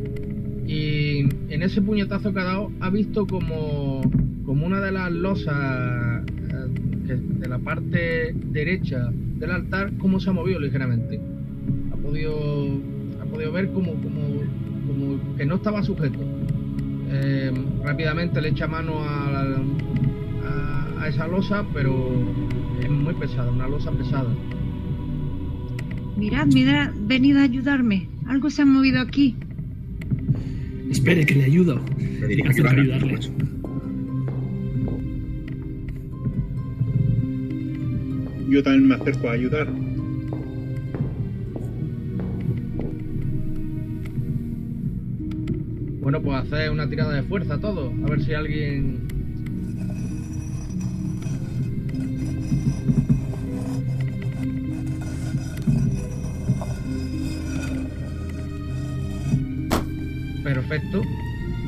Y en ese puñetazo que ha dado, ha visto como, como una de las losas eh, de la parte derecha del altar, cómo se ha movido ligeramente. Ha podido, ha podido ver como, como, como que no estaba sujeto. Eh, rápidamente le echa mano a, la- a- a esa losa, pero es muy pesada, una losa pesada. Mirad, mirad, venid a ayudarme. Algo se ha movido aquí. Espere, que le ayudo. Me dirijo a ayudarle. Yo también me acerco a ayudar. Bueno, pues hacer una tirada de fuerza todo, a ver si alguien... Perfecto.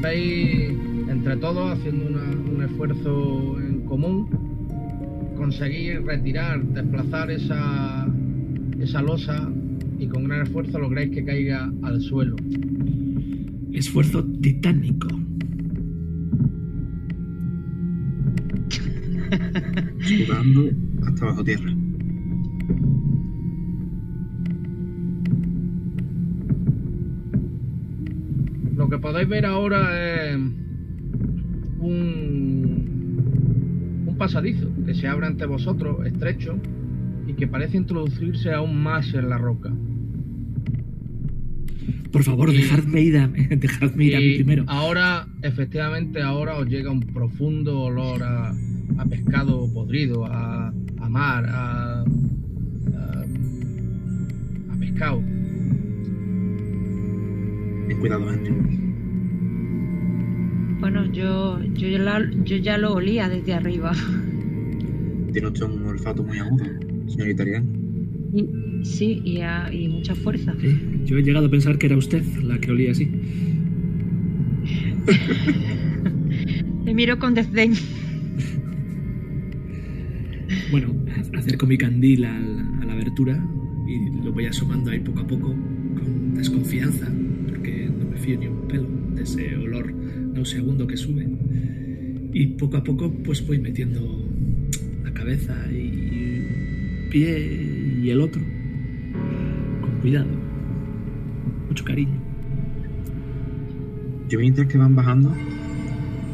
Veis entre todos haciendo un esfuerzo en común conseguir retirar, desplazar esa, esa losa y con gran esfuerzo lográis que caiga al suelo. Esfuerzo titánico. Sudando hasta bajo tierra. Lo que podéis ver ahora es un, un pasadizo que se abre ante vosotros, estrecho, y que parece introducirse aún más en la roca. Por favor, Y- dejadme ir a, dejadme ir a mí primero. ahora, efectivamente, ahora os llega un profundo olor a, a pescado podrido, a, a mar, a, a, a pescado. Ten cuidado, Henry. Bueno, yo, yo, ya la- yo ya lo olía desde arriba. Tiene usted un olfato muy agudo, señor italiano. Y, sí, y, a- y mucha fuerza. Sí, yo he llegado a pensar que era usted la que olía así. Le miro con desdén. Bueno, acerco mi candil al- a la abertura y lo voy asomando ahí poco a poco con desconfianza, porque no me fío ni un pelo de ese olor nauseabundo que sube. Y poco a poco pues voy metiendo la cabeza y pie y el otro. Con cuidado. Mucho cariño. Yo mientras que van bajando,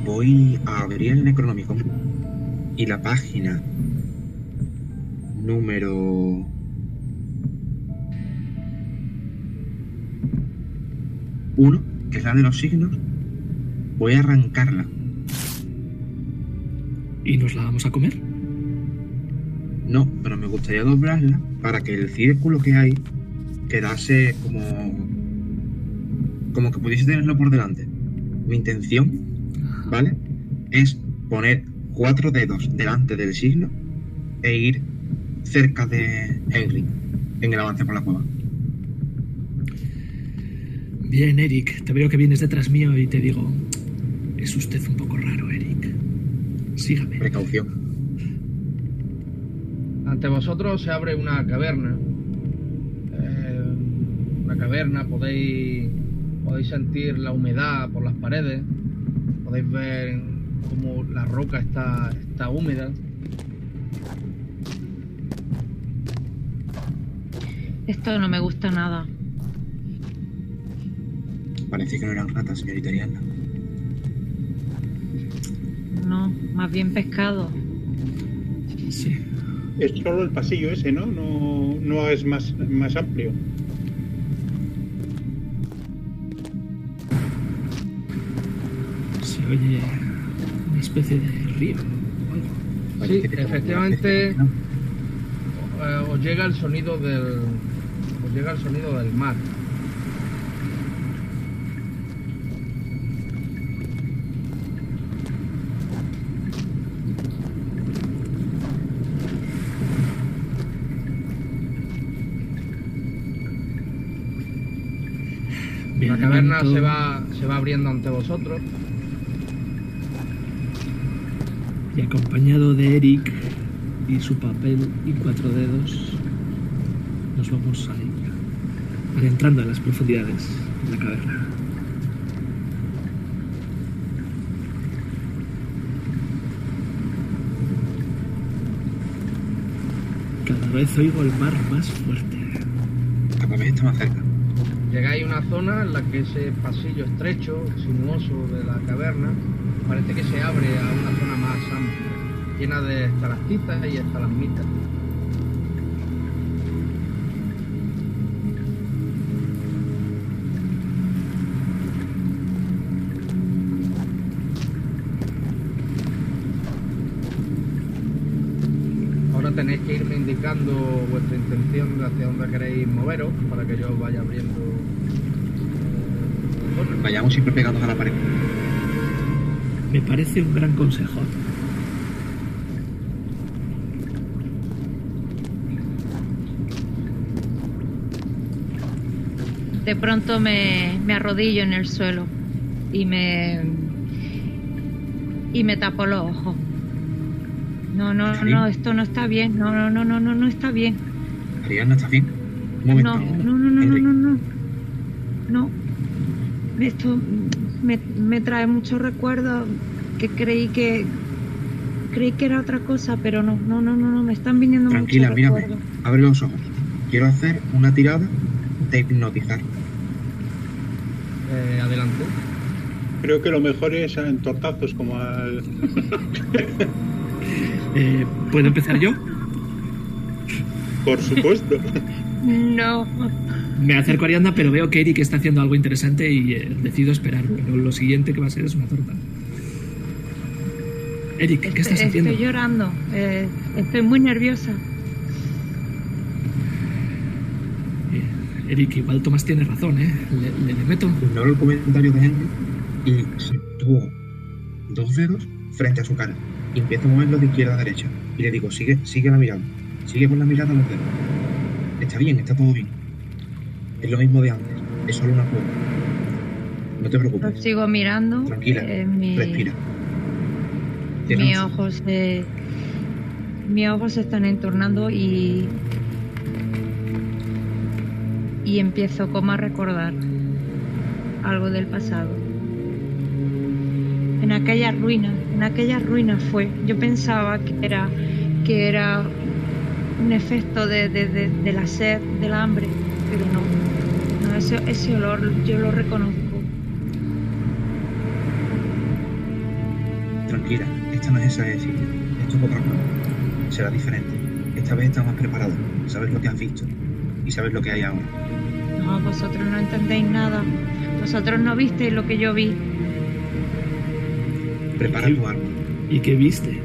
voy a abrir el Necronomicon y la página número uno, que es la de los signos, voy a arrancarla. ¿Y nos la vamos a comer? No, pero me gustaría doblarla para que el círculo que hay quedase como como que pudiese tenerlo por delante. Mi intención ¿vale? Es poner cuatro dedos delante del signo e ir cerca de Henry en el avance por la cueva. Bien, Eric, te veo que vienes detrás mío y te digo, es usted un poco raro, Eric. Sígame. Precaución. Ante vosotros se abre una caverna. Eh, una caverna, podéis, podéis sentir la humedad por las paredes. Podéis ver cómo la roca está, está húmeda. Esto no me gusta nada. Parece que no eran ratas, señorita Ariana. No, más bien pescado. Sí. Es solo el pasillo ese, ¿no? No, no es más, más amplio. Oye una especie de río Sí, efectivamente. especie Eh, os llega el sonido del. Os llega el sonido del mar. La caverna se va, se va abriendo ante vosotros y acompañado de Eric y su papel y cuatro dedos, nos vamos a ir adentrando en las profundidades de la caverna. Cada vez oigo el mar más fuerte. El campamento está más cerca. Llegáis a una zona en la que ese pasillo estrecho, sinuoso de la caverna, parece que se abre a una zona llena de estalactitas y estalagmitas. Tenéis que irme indicando vuestra intención de hacia dónde queréis moveros para que yo vaya abriendo. zonas. Vayamos siempre pegados a la pared. Me parece un gran consejo. De pronto me, me arrodillo en el suelo y me y me tapo los ojos. No, no, ¿Sí? no, esto no está bien. No, no, no, no, no, no está bien. Ariana, ¿estás bien? Un momento. No, no, no, no, no, no, no. No. Esto me, me trae muchos recuerdos que creí que creí que era otra cosa, pero no, no, no, no, no, me están viniendo Tranquila, muchos mírame. recuerdos. Abre los ojos. Quiero hacer una tirada de hipnotizar. Eh, adelante. Creo que lo mejor es en tortazos, como al. Eh, ¿Puedo empezar yo? Por supuesto. No. Me acerco a Arianda, pero veo que Eric está haciendo algo interesante y eh, decido esperar. Pero lo siguiente que va a ser es una torta. Eric, ¿qué estás Estoy- haciendo? Estoy llorando. eh, estoy muy nerviosa. Eh, Eric, igual Tomás tiene razón, ¿eh? Le, le- le meto. Ignoro el comentario de Henry y sitúo dos dedos frente a su cara y empiezo a moverlo de izquierda a derecha. Y le digo, sigue, sigue la mirada. Sigue con la mirada a los dedos. Está bien, está todo bien. Es lo mismo de antes. Es solo una prueba. No te Lo preocupes. sigo mirando. Tranquila. eh, mi, Respira. Mis ojos. se, mis ojos se están entornando y y empiezo como a recordar algo del pasado. En aquellas ruinas, en aquellas ruinas fue. Yo pensaba que era que era un efecto de, de, de- de la sed, del hambre, pero no. Ese, ese olor yo lo reconozco. Tranquila, esta no es ese sitio. Esto es otra cosa. Será diferente. Esta vez estás más preparado. Sabes lo que has visto y sabes lo que hay ahora. No, vosotros no entendéis nada. Vosotros no visteis lo que yo vi. Prepara tu arma. ¿Y qué viste?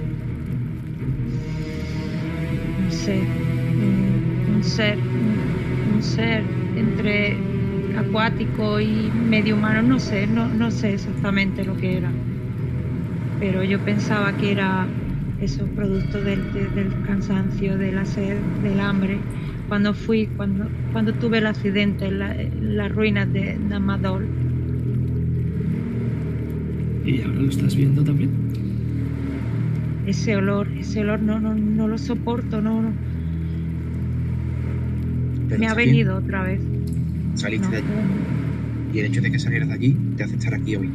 No sé. Un, ser. Un ser entre acuático y medio humano. No sé, no, no sé exactamente lo que era. Pero yo pensaba que era eso, producto del, de- del cansancio, de la sed, del hambre. Cuando fui, cuando, cuando tuve el accidente en, la- en las ruinas de Namadol. ¿Y ahora lo estás viendo también? ese olor, ese olor no, no, no lo soporto, no, no. Me ha venido otra vez. Saliste No, de allí. Y el hecho de que salieras de allí te hace estar aquí hoy.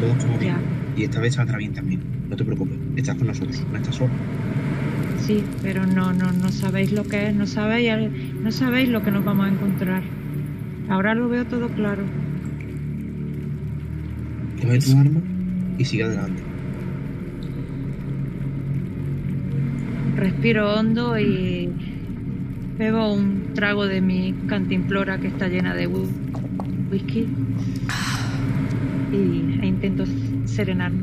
Todo estuvo bien. Y esta vez saldrá bien también. No te preocupes. Estás con nosotros. No estás solo. sí, pero no, no, no sabéis lo que es, no sabéis, no sabéis lo que nos vamos a encontrar. Ahora lo veo todo claro. Coge tu arma y sigue adelante. Respiro hondo y bebo un trago de mi cantimplora que está llena de whi- whisky y, e intento serenarme.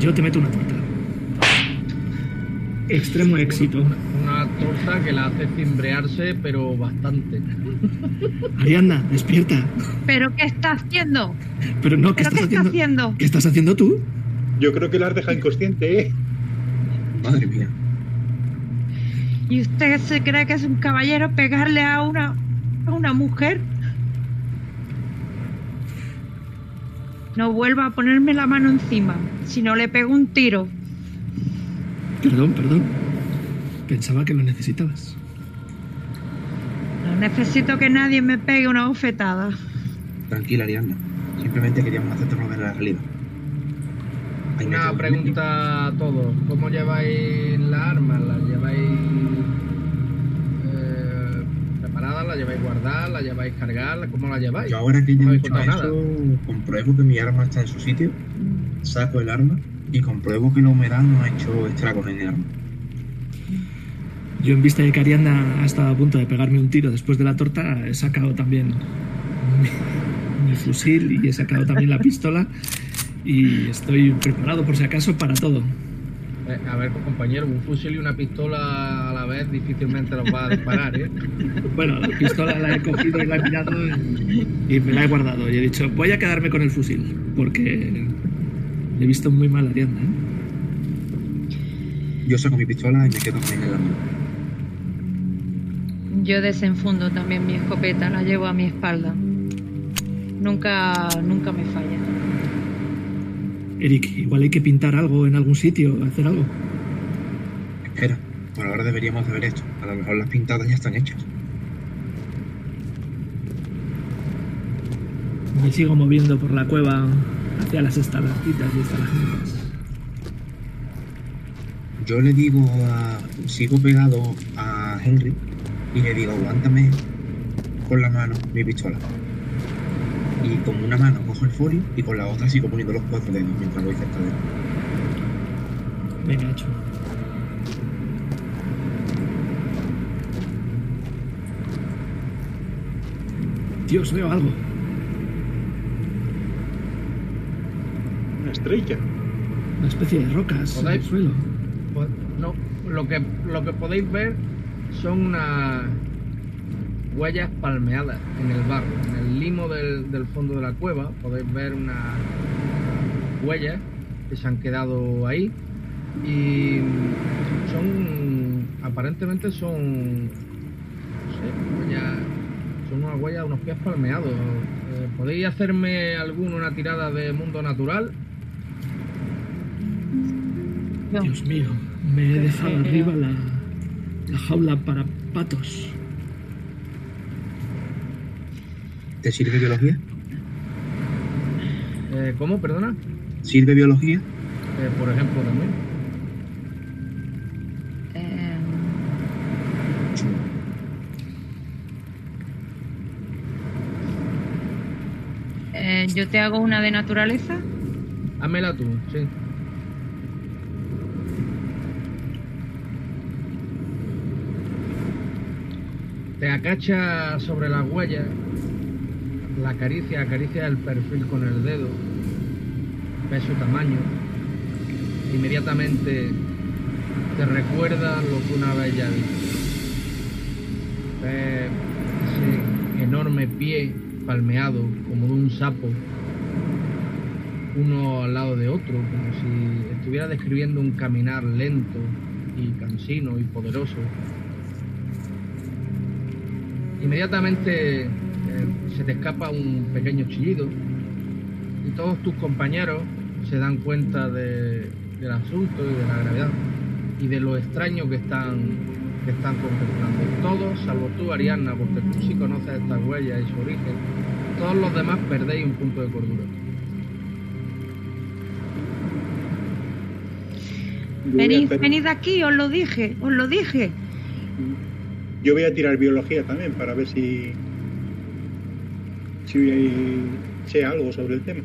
Yo te meto una torta. Extremo éxito. Una torta que la hace cimbrearse, pero bastante. Arianda, despierta. ¿Pero qué está haciendo? Pero no, ¿qué ¿Pero estás qué haciendo? haciendo? ¿Qué estás haciendo tú? Yo creo que las deja inconsciente, ¿eh? Madre mía. ¿Y usted se cree que es un caballero pegarle a una, a una mujer? No vuelva a ponerme la mano encima, si no le pego un tiro. Perdón, perdón. Pensaba que lo necesitabas. No necesito que nadie me pegue una bofetada. Tranquila, Ariadna. Simplemente queríamos hacerte volver a la realidad. Una pregunta a todos. ¿Cómo lleváis las armas? ¿Las lleváis eh, preparadas? ¿Las lleváis guardadas? ¿Las lleváis cargadas? ¿Cómo las lleváis? Yo ahora que No ya he habéis hecho eso, compruebo que mi arma está en su sitio, saco el arma y compruebo que la humedad no ha hecho estragos en el arma. Yo en vista de que Ariana ha estado a punto de pegarme un tiro después de la torta, he sacado también mi, mi fusil y he sacado también la pistola y estoy preparado por si acaso para todo. Eh, a ver, compañero, un fusil y una pistola a la vez difícilmente los va a disparar, ¿eh? Bueno, la pistola la he cogido y la he mirado y, y me la he guardado. Y he dicho, voy a quedarme con el fusil porque le he visto muy mal a Ariana. ¿eh? Yo saco mi pistola y me quedo con el arma. Yo desenfundo también mi escopeta, la llevo a mi espalda. Nunca, nunca me falla. Eric, igual hay que pintar algo en algún sitio, hacer algo. Espera, por ahora deberíamos de ver esto. A lo mejor las pintadas ya están hechas. Me sigo moviendo por la cueva hacia las estalactitas y estalagmitas. Yo le digo a... Sigo pegado a Henry y le digo, aguántame con la mano mi pistola. Y con una mano cojo el folio y con la otra sigo poniendo los cuatro dedos mientras voy cerca de él. Venga, hecho. Dios, veo algo. Una estrella. Una especie de rocas en el suelo. Pues, no, lo que, lo que podéis ver son unas huellas palmeadas en el barro. En el limo del, del fondo de la cueva podéis ver unas huellas que se han quedado ahí y son, aparentemente son, no sé, huellas, son unas huellas, unos pies palmeados. Eh, ¿Podéis hacerme alguna una tirada de mundo natural? Dios mío, me he dejado arriba la, la jaula para patos. ¿Te sirve biología? Eh, ¿Cómo? Perdona. ¿Sirve biología? Eh, por ejemplo, también. Eh, eh, yo te hago una de naturaleza. Házmela tú, sí. Te acachas sobre las huellas, la acaricia, acaricia el perfil con el dedo, su tamaño, inmediatamente te recuerda lo que una vez ya viste. Ves ese enorme pie palmeado como de un sapo uno al lado de otro, como si estuviera describiendo un caminar lento y cansino y poderoso. Inmediatamente eh, se te escapa un pequeño chillido y todos tus compañeros se dan cuenta de- del asunto y de la gravedad y de lo extraño que están, que están contemplando. Todos, salvo tú, Ariadna, porque tú sí conoces estas huellas y su origen, todos los demás perdéis un punto de cordura. Venid, venid aquí, os lo dije, os lo dije. Yo voy a tirar biología también para ver si. Si sé algo sobre el tema.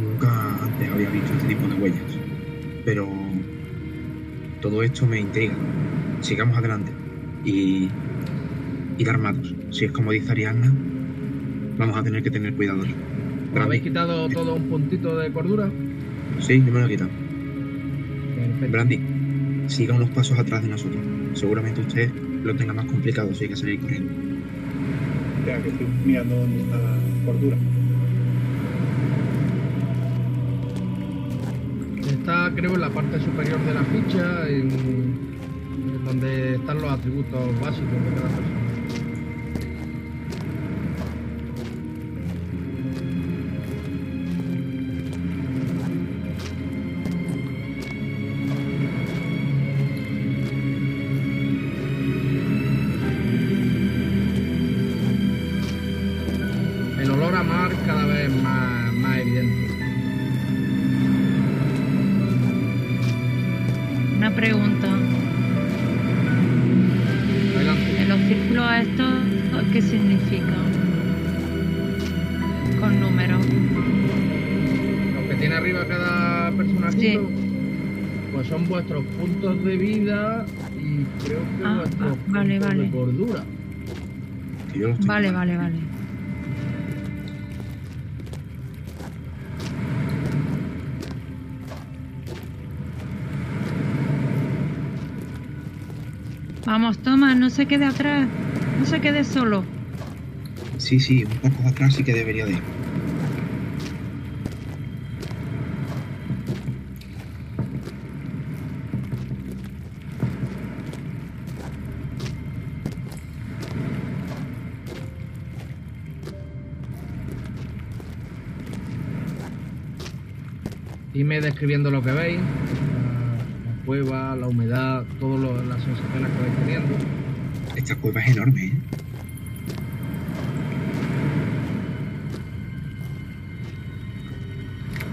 Nunca antes había visto este tipo de huellas. Pero todo esto me intriga. Sigamos adelante. Y ir armados. Si es como dice Ariadna, vamos a tener que tener cuidado. ¿Os Brandy, habéis quitado todo un puntito de cordura? Sí, yo me lo he quitado. Perfecto. Brandy, siga unos pasos atrás de nosotros. Seguramente usted lo tenga más complicado si hay que salir corriendo. Ya que estoy mirando dónde está la cordura. Está, creo, en la parte superior de la ficha, en, en donde están los atributos básicos de cada persona. Son vuestros puntos de vida y creo que Ah, vuestros ah, vale, puntos vale. de cordura. Vale, vale, vale. Vamos, toma, no se quede atrás. No se quede solo. Sí, sí, un poco atrás sí que debería de ir. Irme describiendo lo que veis, la, la cueva, la humedad, todas las sensaciones que vais teniendo. Esta cueva es enorme, ¿eh?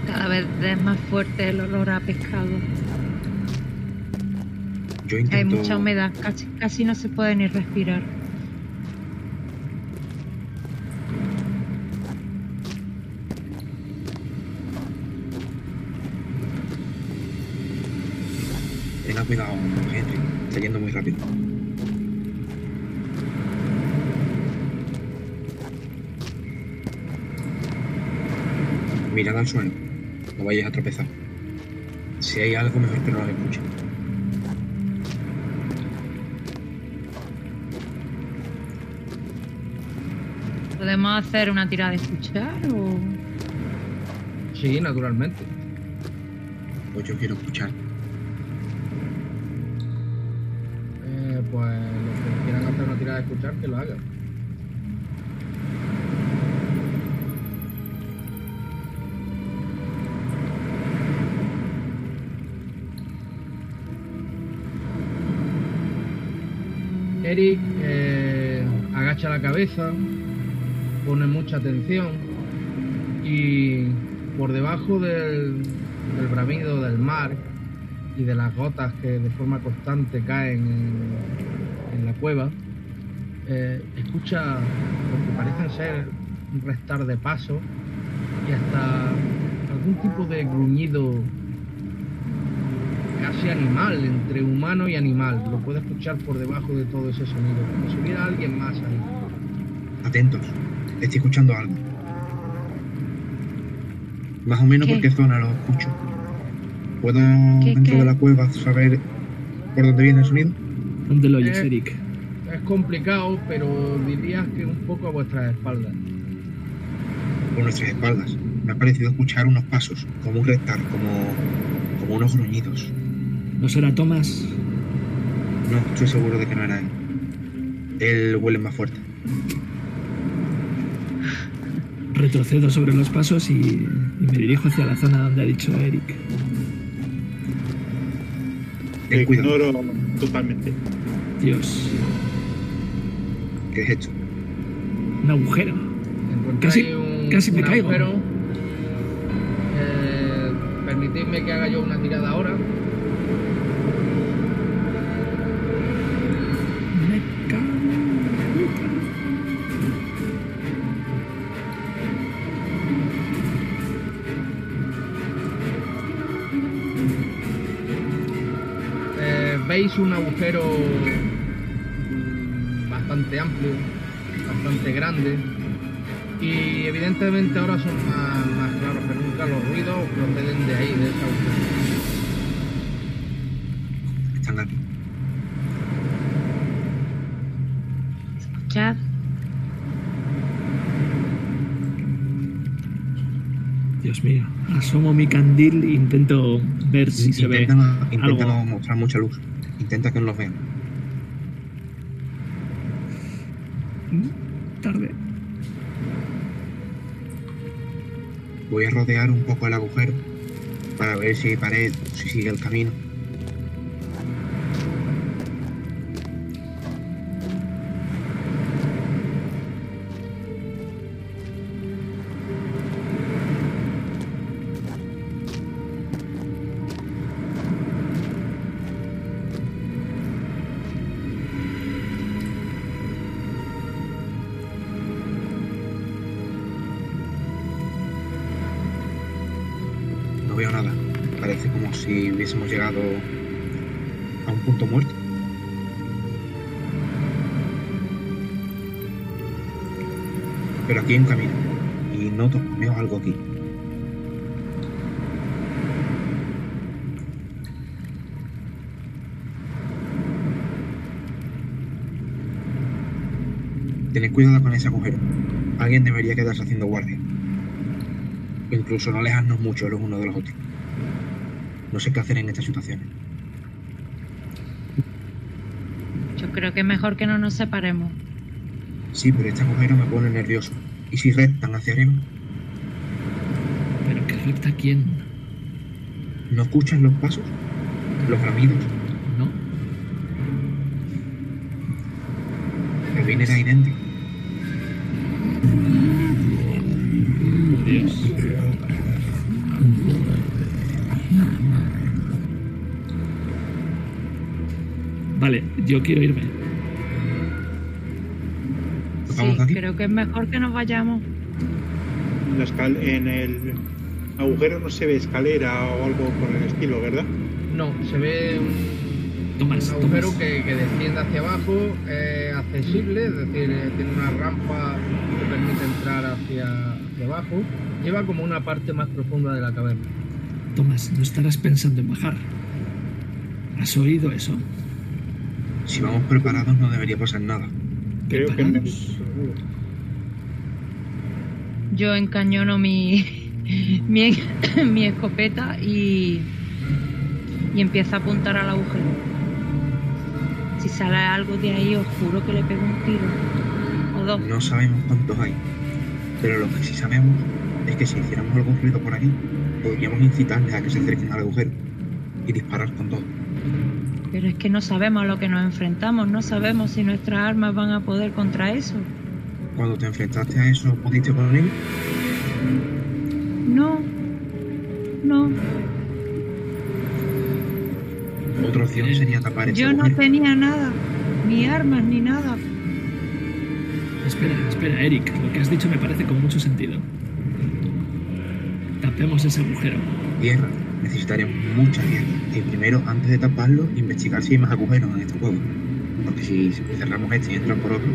Cada vez es más fuerte el olor a pescado. Yo Hay intento... mucha humedad, casi, casi no se puede ni respirar. Tenga cuidado, Henry. Está yendo muy rápido. Mirad al suelo. No vayáis a tropezar. Si hay algo, mejor que no lo escuche. ¿Podemos hacer una tirada de escuchar o...? Sí, naturalmente. Pues yo quiero escuchar. Escuchar, que lo hagan. Eric eh, agacha la cabeza, pone mucha atención y por debajo del, bramido del mar y de las gotas que de forma constante caen en, en la cueva, eh, escucha lo que parecen ser un restar de pasos y hasta algún tipo de gruñido casi animal, entre humano y animal. Lo puede escuchar por debajo de todo ese sonido, como si hubiera alguien más ahí. Atentos. Estoy escuchando algo. Más o menos ¿Qué? por qué zona lo escucho. ¿Puedo ¿Qué, dentro qué? de la cueva saber por dónde viene el sonido? ¿Dónde lo oyes, Eh. Eric? Es complicado, pero dirías que un poco a vuestras espaldas. Por nuestras espaldas. Me ha parecido escuchar unos pasos, como un restar, como, como unos gruñidos. ¿No será Thomas? No, estoy seguro de que no era él. Él huele más fuerte. Retrocedo sobre los pasos y, y me dirijo hacia la zona donde ha dicho Eric. Ten Te cuidado. ignoro totalmente. Dios, ¿Qué es esto? un agujero. Casi- un, casi me un caigo. agujero. Eh, permitidme que haga yo una tirada ahora. Eh, veis un agujero bastante amplio, bastante grande. Y evidentemente ahora son más, más claros que nunca. Los ruidos proceden de ahí, de. Están aquí. Escuchad. Dios mío, asomo mi candil e intento ver si se ve. intenta no, intenta algo. no mostrar mucha luz. Intenta que no los vean. Mm, Tarde. Voy a rodear un poco el agujero para ver si pared, si sigue el camino. Llegado a un punto muerto. Pero aquí hay un camino. Y noto, veo algo aquí. Tened cuidado con ese agujero. Alguien debería quedarse haciendo guardia. Incluso no alejarnos mucho los unos de los otros. No sé qué hacer en estas situaciones. Yo creo que es mejor que no nos separemos. Sí, pero este agujero me pone nervioso. ¿Y si rectan hacia arriba? ¿Pero qué recta quién? ¿No escuchan los pasos? ¿Los bramidos? ¿No? El bien era idéntico. Por Dios. Vale, yo quiero irme. ¿Nos vamos Sí, aquí? creo que es mejor que nos vayamos. La escal- en el agujero no se ve escalera o algo por el estilo, ¿verdad? No, se ve un, Tomás, un agujero Tomás. que, que desciende hacia abajo, es accesible, es decir, eh, tiene una rampa que permite entrar hacia, hacia abajo. Lleva como una parte más profunda de la caverna. Tomás, no estarás pensando en bajar. ¿Has oído eso? Si vamos preparados no debería pasar nada. Creo que. ¿Preparados? Yo encañono mi, mi, mi escopeta y, y empiezo a apuntar al agujero. Si sale algo de ahí, os juro que le pego un tiro. O dos. No sabemos cuántos hay. Pero lo que sí sabemos es que si hiciéramos algún ruido por aquí, podríamos incitarles a que se acerquen al agujero y disparar con todo. Pero es que no sabemos a lo que nos enfrentamos. No sabemos si nuestras armas van a poder contra eso. Cuando te enfrentaste a eso, ¿pudiste con ellos? No. No. Otra opción sería tapar ese Yo no tenía nada. Ni armas, ni nada. Espera, espera, Eric. Lo que has dicho me parece con mucho sentido. Tapemos ese agujero. Tierra. Necesitaremos mucha tierra. Y primero, antes de taparlo, investigar si hay más agujeros en este juego. Porque si cerramos este y entran por otro,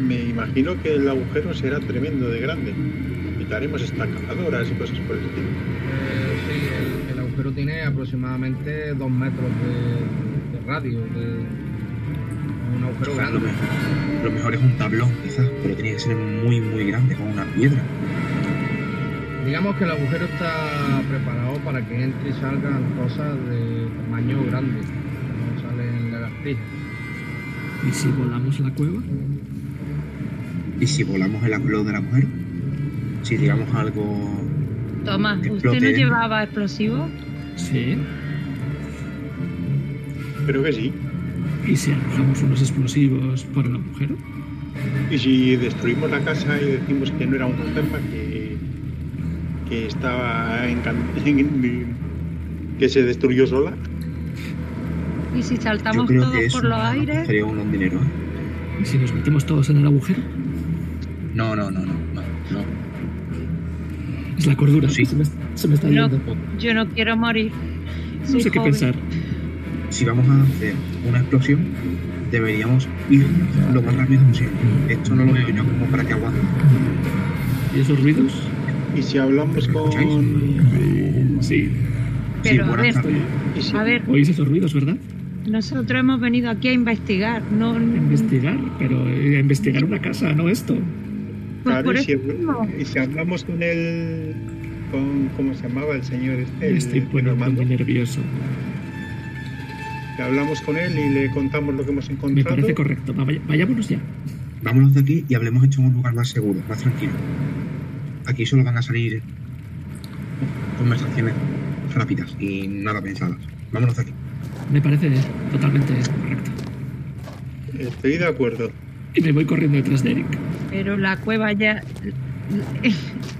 me imagino que el agujero será tremendo de grande. Necesitaremos estacadoras y cosas por el estilo. Eh, sí, el, el agujero tiene aproximadamente dos metros de, de radio. De, un agujero lo grande. mejor, lo mejor es un tablón, quizás, pero tiene que ser muy, muy grande, con una piedra. Digamos que el agujero está preparado para que entre y salgan cosas de tamaño grande. No salen lagartijas. ¿Y si volamos la cueva? Y si volamos el agujero del agujero, si digamos algo Que ¿usted no llevaba explosivos? Sí. Creo que sí. ¿Y si arrojamos unos explosivos por el agujero? Y si destruimos la casa y decimos que no era una cepa, que, que estaba que se destruyó sola, ¿Y si saltamos todos por los aires? costaría un buen dinero. ¿eh? ¿Y si nos metemos todos en el agujero? No, no, no, no, no, no. Es la cordura. Sí. Se, me, se me está No. yendo. Yo no quiero morir. No sé qué pensar. Si vamos a hacer una explosión, deberíamos ir lo más rápido posible. Esto no lo veo yo como para que aguante. ¿Y esos ruidos? Y si hablamos con. Sí. Pero, a ver. si- A ver, ¿Oís esos ruidos, verdad? nosotros hemos venido aquí a investigar, no A investigar, pero a investigar una casa, no esto. pues claro, por y, si, y hablamos con el. Con, ¿Cómo se llamaba el señor este? El, Me estoy mandó. muy nervioso. Hablamos con él y le contamos lo que hemos Me encontrado. parece correcto. Va- vaya- vayámonos ya. Vámonos de aquí y hablemos esto en un lugar más seguro, más tranquilo. Aquí solo van a salir conversaciones rápidas y nada pensadas. Vámonos de aquí. Me parece totalmente correcto. Estoy de acuerdo. Y me voy corriendo detrás de Eric. Pero la cueva ya.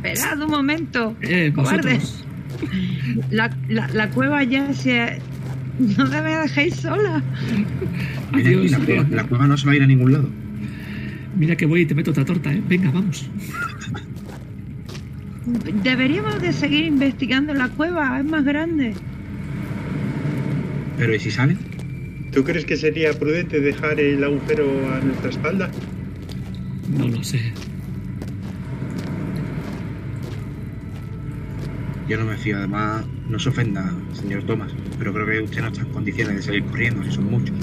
Esperad un momento. Eh, Cobardes. La, la, la cueva ya se. No me dejéis sola. Adiós. la, cueva, la cueva no se va a ir a ningún lado. Mira que voy y te meto otra torta, ¿eh? Venga, vamos. Deberíamos de seguir investigando la cueva, es más grande. Pero ¿y si sale? ¿Tú crees que sería prudente dejar el agujero a nuestra espalda? No lo sé. Yo no me fío, además, no se ofenda, señor Thomas, pero creo que usted no está en condiciones de salir corriendo, si son muchos.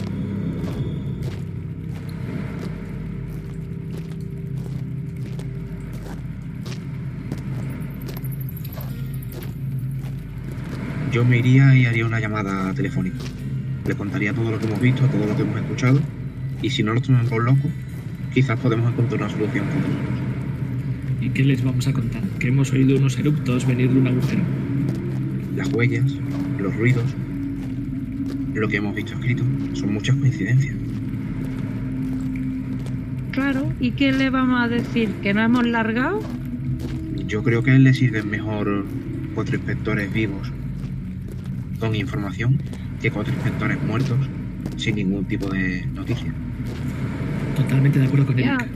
Yo me iría y haría una llamada telefónica. Le contaría todo lo que hemos visto, todo lo que hemos escuchado, y si no nos toman por locos, quizás podemos encontrar una solución juntos. ¿Y qué les vamos a contar? Que hemos oído unos eruptos venir de un agujero. Las huellas, los ruidos, lo que hemos visto escrito, son muchas coincidencias. Claro, ¿y qué le vamos a decir? ¿Que no hemos largado? Yo creo que a él le sirven mejor cuatro inspectores vivos con información que cuatro inspectores muertos sin ningún tipo de noticia. Totalmente de acuerdo con. Eric.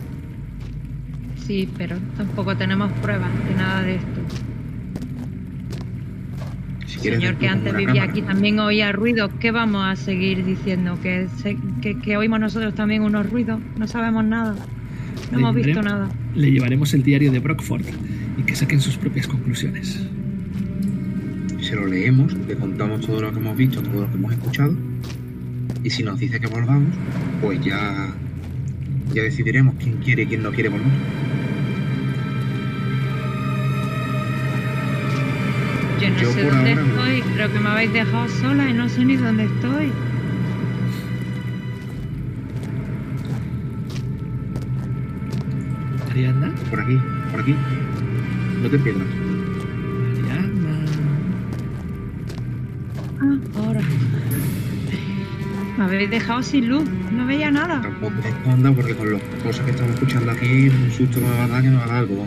Sí, pero tampoco tenemos pruebas de nada de esto. Si Señor que antes vivía cámara. aquí también oía ruidos. ¿Qué vamos a seguir diciendo? ¿Que, se- que, que oímos nosotros también unos ruidos? No sabemos nada. No Le hemos visto nada. Le llevaremos el diario de Brockford y que saquen sus propias conclusiones. Se lo leemos, le contamos todo lo que hemos visto, todo lo que hemos escuchado. Y si nos dice que volvamos, pues ya, ya decidiremos quién quiere y quién no quiere volver. Yo no Yo sé por dónde ahora no. estoy. Creo que me habéis dejado sola y no sé ni dónde estoy. Ariadna, Por aquí, por aquí. No te pierdas. Ahora. Me habéis dejado sin luz. No veía nada. Tampoco te escondas porque con las cosas que estamos escuchando aquí, un susto me va a dar que nos haga algo.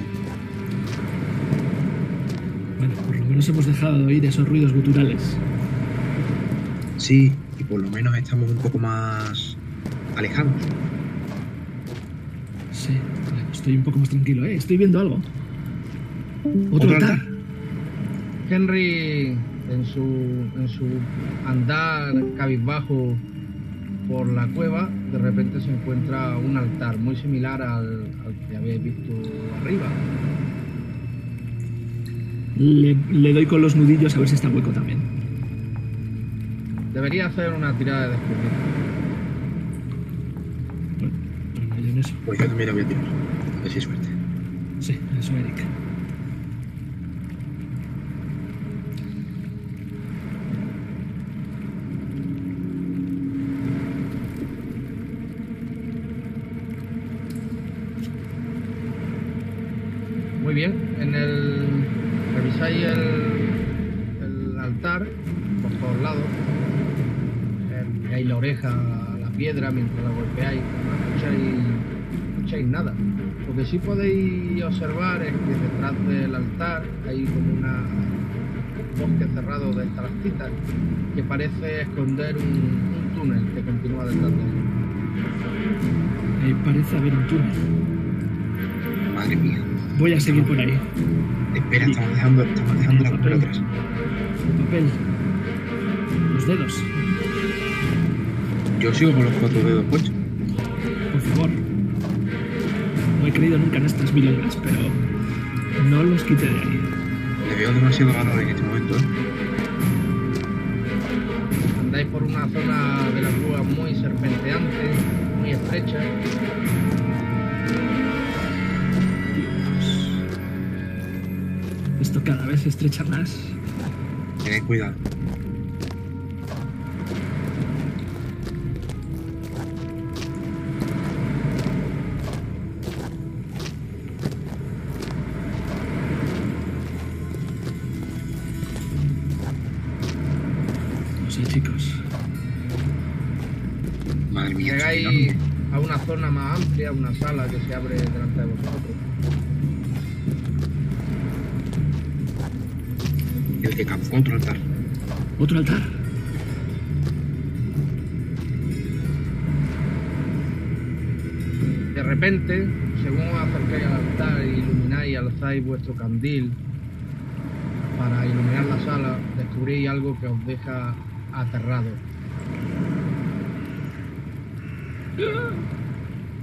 Bueno, por lo menos hemos dejado de oír esos ruidos guturales. Sí, y por lo menos estamos un poco más alejados. Sí, bueno, estoy un poco más tranquilo, ¿eh? Estoy viendo algo. Otro, ¿Otro altar. altar? Henry, en su, en su andar cabizbajo por la cueva, de repente se encuentra un altar muy similar al, al que habéis visto arriba. Le, le doy con los nudillos a ver si está hueco también. Debería hacer una tirada de descubrimiento. Bueno, no hay en eso. Pues yo también lo voy a tirar. A ver si hay suerte. Sí, eso, Eric. Muy bien, en el. revisáis el, el altar por todos lados. Eh, Veis la oreja a la piedra mientras la golpeáis. No escucháis, no escucháis nada. Lo que sí podéis observar es que detrás del altar hay como una un bosque cerrado de estalactitas que parece esconder un, un túnel que continúa detrás de él. Ahí parece haber un túnel. Madre mía. Voy a seguir por ahí. Espera, estamos dejando, estamos dejando la copla atrás. El papel. Los dedos. Yo sigo con los cuatro dedos puestos. Por favor. No he creído nunca en estas milongas, pero no los quite de ahí. Le veo demasiado valor en este momento. ¿eh? Andáis por una zona de la cueva muy serpenteante, muy estrecha. Dios. Esto cada vez se estrecha más. Tened cuidado. Zona más amplia, una sala que se abre delante de vosotros. El que campó otro altar. Otro altar. De repente, según os acercáis al altar e ilumináis y alzáis vuestro candil para iluminar la sala, descubrí algo que os deja aterrados.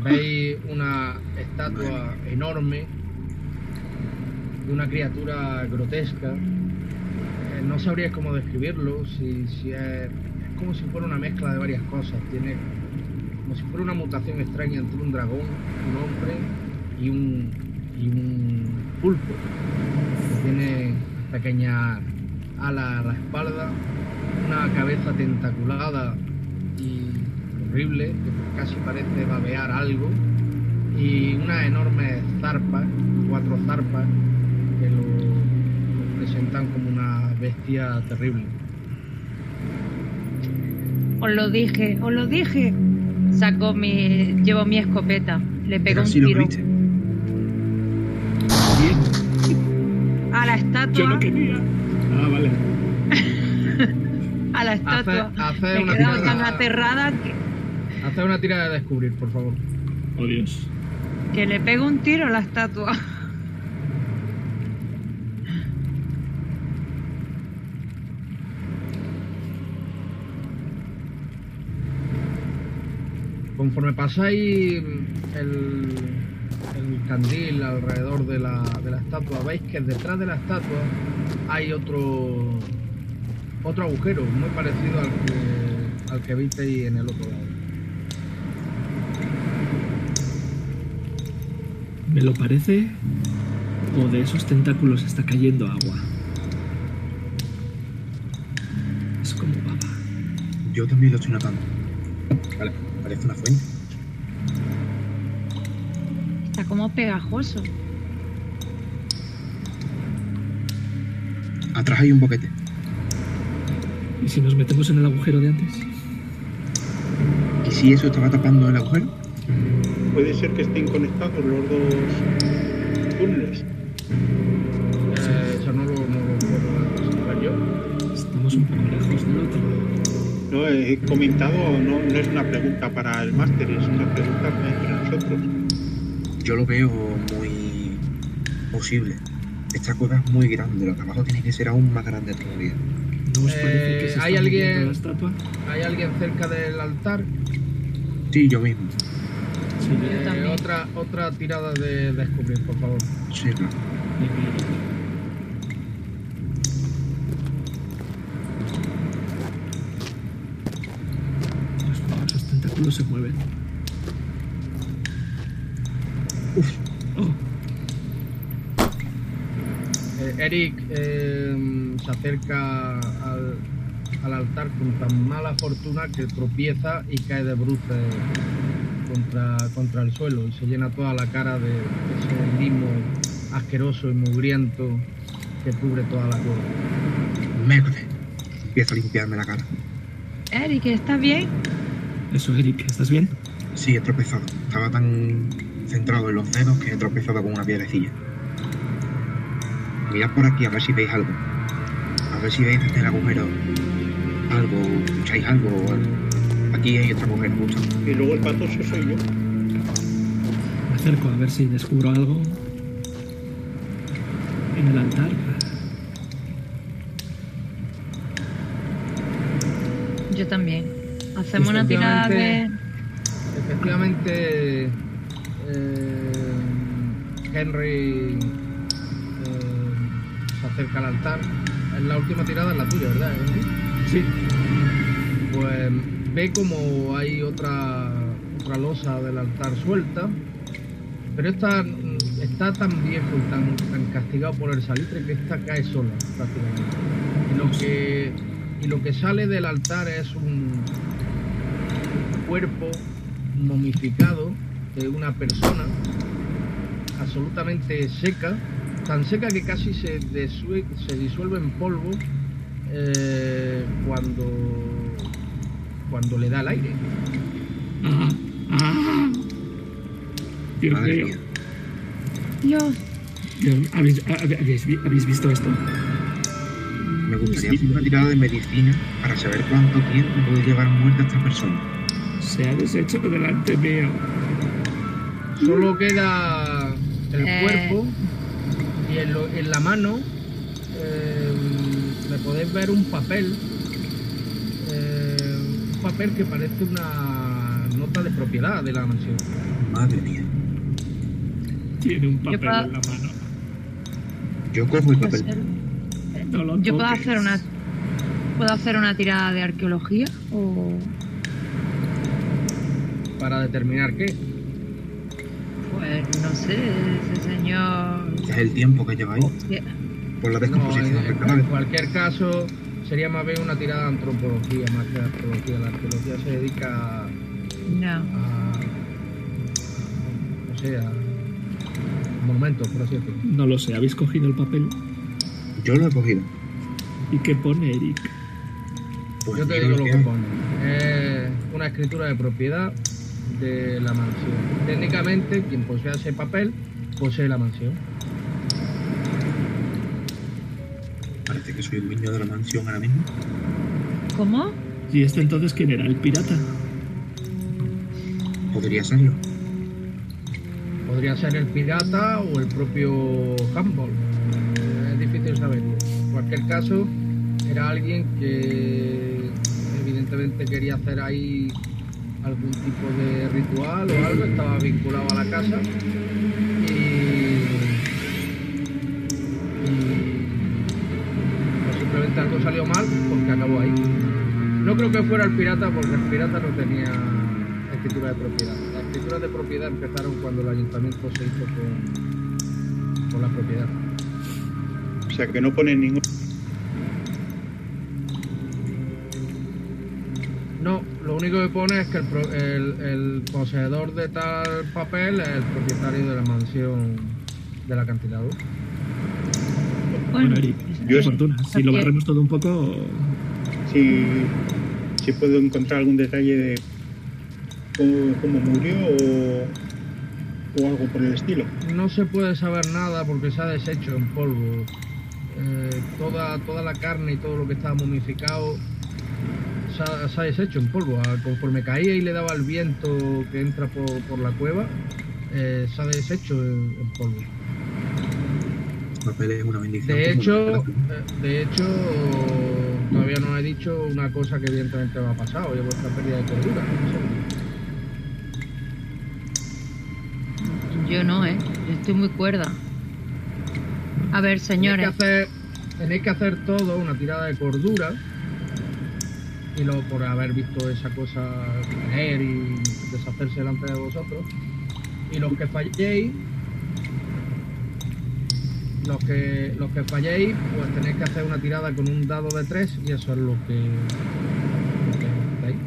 Veis una estatua enorme de una criatura grotesca. Eh, no sabríais cómo describirlo, si, es, como si fuera una mezcla de varias cosas. Tiene como si fuera una mutación extraña entre un dragón, un hombre y un, pulpo. Tiene pequeñas alas a la espalda, una cabeza tentaculada y horrible, que casi parece babear algo, y unas enormes zarpas, cuatro zarpas, que lo, lo presentan como una bestia terrible. Os lo dije, os lo dije. Saco mi. Llevo mi escopeta. Le pego Pero un tiro a la yo estatua. no quería. Ah, vale. A la estatua. hace Me he una quedado tirada- tan aterrada que, Haced una tira de descubrir, por favor. Oh, Dios. Que le pego un tiro a la estatua. Conforme pasáis el, el candil alrededor de la, de la estatua, veis que detrás de la estatua hay otro otro agujero muy parecido al que, al que visteis en el otro lado. ¿Me lo parece? ¿O de esos tentáculos está cayendo agua? Es como baba. Yo también lo estoy notando. Vale, parece una fuente. Está como pegajoso. Atrás hay un boquete. ¿Y si nos metemos en el agujero de antes? ¿Y si eso estaba tapando el agujero? Puede ser que estén conectados los dos túneles. Eh, eso no lo, no lo puedo saber yo. Estamos un poco lejos del otro. No he comentado, no, no es una pregunta para el máster, es una pregunta entre nosotros. Yo lo veo muy posible. Esta cueva es muy grande, lo que abajo tiene que ser aún más grande todavía. ¿No os Eh, parece que se ¿hay alguien- la estatua? ¿Hay alguien cerca del altar? Sí, yo mismo. Eh, también. otra, otra tirada de descubrir, por favor. Sí, esos tentáculos se mueven. Uf, Oh, Eh, Eric eh, se acerca al, al altar con tan mala fortuna que tropieza y cae de bruces contra, contra el suelo y se llena toda la cara de ese limo asqueroso y mugriento que cubre toda la cueva. merde. Empiezo a limpiarme la cara. Eric, ¿estás bien? eso, Eric, ¿estás bien? Sí, he tropezado. Estaba tan centrado en los dedos que he tropezado con una piedrecilla. Mirad por aquí a ver si veis algo. A ver si veis desde el agujero algo, escucháis algo. o algo. Aquí hay otro agujero justo. Y luego el patoso soy yo. Me acerco a ver si descubro algo en el altar. Yo también. Hacemos una tirada de. Efectivamente, eh, Henry eh, se acerca al altar. Es la última tirada, es la tuya, ¿verdad? Henry? Sí, Pues como hay otra, otra losa del altar suelta, pero esta mm, está tan viejo y tan, tan castigado por el salitre que esta cae sola prácticamente. Y lo que, y lo que sale del altar es un cuerpo momificado de una persona absolutamente seca, tan seca que casi se, se disuelve en polvo eh, cuando cuando le da el aire. Ah, ah. Dios Madre mío. mía. Dios, Dios, ¿habéis, habéis vi- habéis visto esto? Me gustaría hacer una tirada de medicina para saber cuánto tiempo puede llevar muerta esta persona. Se ha deshecho delante mío. Solo queda el Eh. cuerpo y en, lo- en la mano eh, le podéis ver un papel, papel que parece una nota de propiedad de la mansión. Madre mía. Tiene un papel puedo- en la mano. Yo cojo el papel. No Yo puedo hacer una puedo hacer una tirada de arqueología o Para determinar qué. pues no sé, ese señor Es el tiempo que lleváis Hostia, por la No, descomposición en, del en cadáver. cualquier caso, sería más bien una tirada de antropología más que de arqueología. La arqueología se dedica a, no. a- no sé, a monumentos, por así decirlo. No lo sé, ¿habéis cogido el papel? Yo lo he cogido. ¿Y qué pone Eric? Pues Yo te digo lo que hay. pone. Es una escritura de propiedad de la mansión. Técnicamente, quien posea ese papel posee la mansión. Parece que soy el dueño de la mansión ahora mismo. ¿Cómo? ¿Y este entonces quién era? ¿El pirata? Podría serlo. Podría ser el pirata o el propio Humboldt. Es difícil saberlo. En cualquier caso, era alguien que evidentemente quería hacer ahí algún tipo de ritual o algo, estaba vinculado a la casa creo que fuera el pirata porque el pirata no tenía escritura de propiedad. Las escrituras de propiedad empezaron cuando el ayuntamiento se hizo con, con la propiedad. O sea que no pone ningún. No, lo único que pone es que el, pro- el- el poseedor de tal papel es el propietario de la mansión del acantilado. Bueno, Eric, Yo es fortuna. Si lo barremos todo un poco, Si, si puedo encontrar algún detalle de cómo, cómo murió o, o algo por el estilo. No se puede saber nada porque se ha deshecho en polvo. Eh, toda, toda la carne y todo lo que estaba momificado se ha, se ha deshecho en polvo. Ah, Conforme caía y le daba el viento que entra por, por la cueva, eh, se ha deshecho en, en polvo. El papel es una bendición. De hecho, eh, de hecho, todavía no he dicho una cosa que evidentemente me ha pasado, y es vuestra pérdida de cordura. Yo no, ¿eh? Yo estoy muy cuerda. A ver, Tenéis que, señores. hacer, tenéis que hacer todo una tirada de cordura. Y luego por haber visto esa cosa caer y deshacerse delante de vosotros. Y los que falléis, los que, los que falléis, pues tenéis que hacer una tirada con un dado de 3 y eso es lo que, lo que hacéis.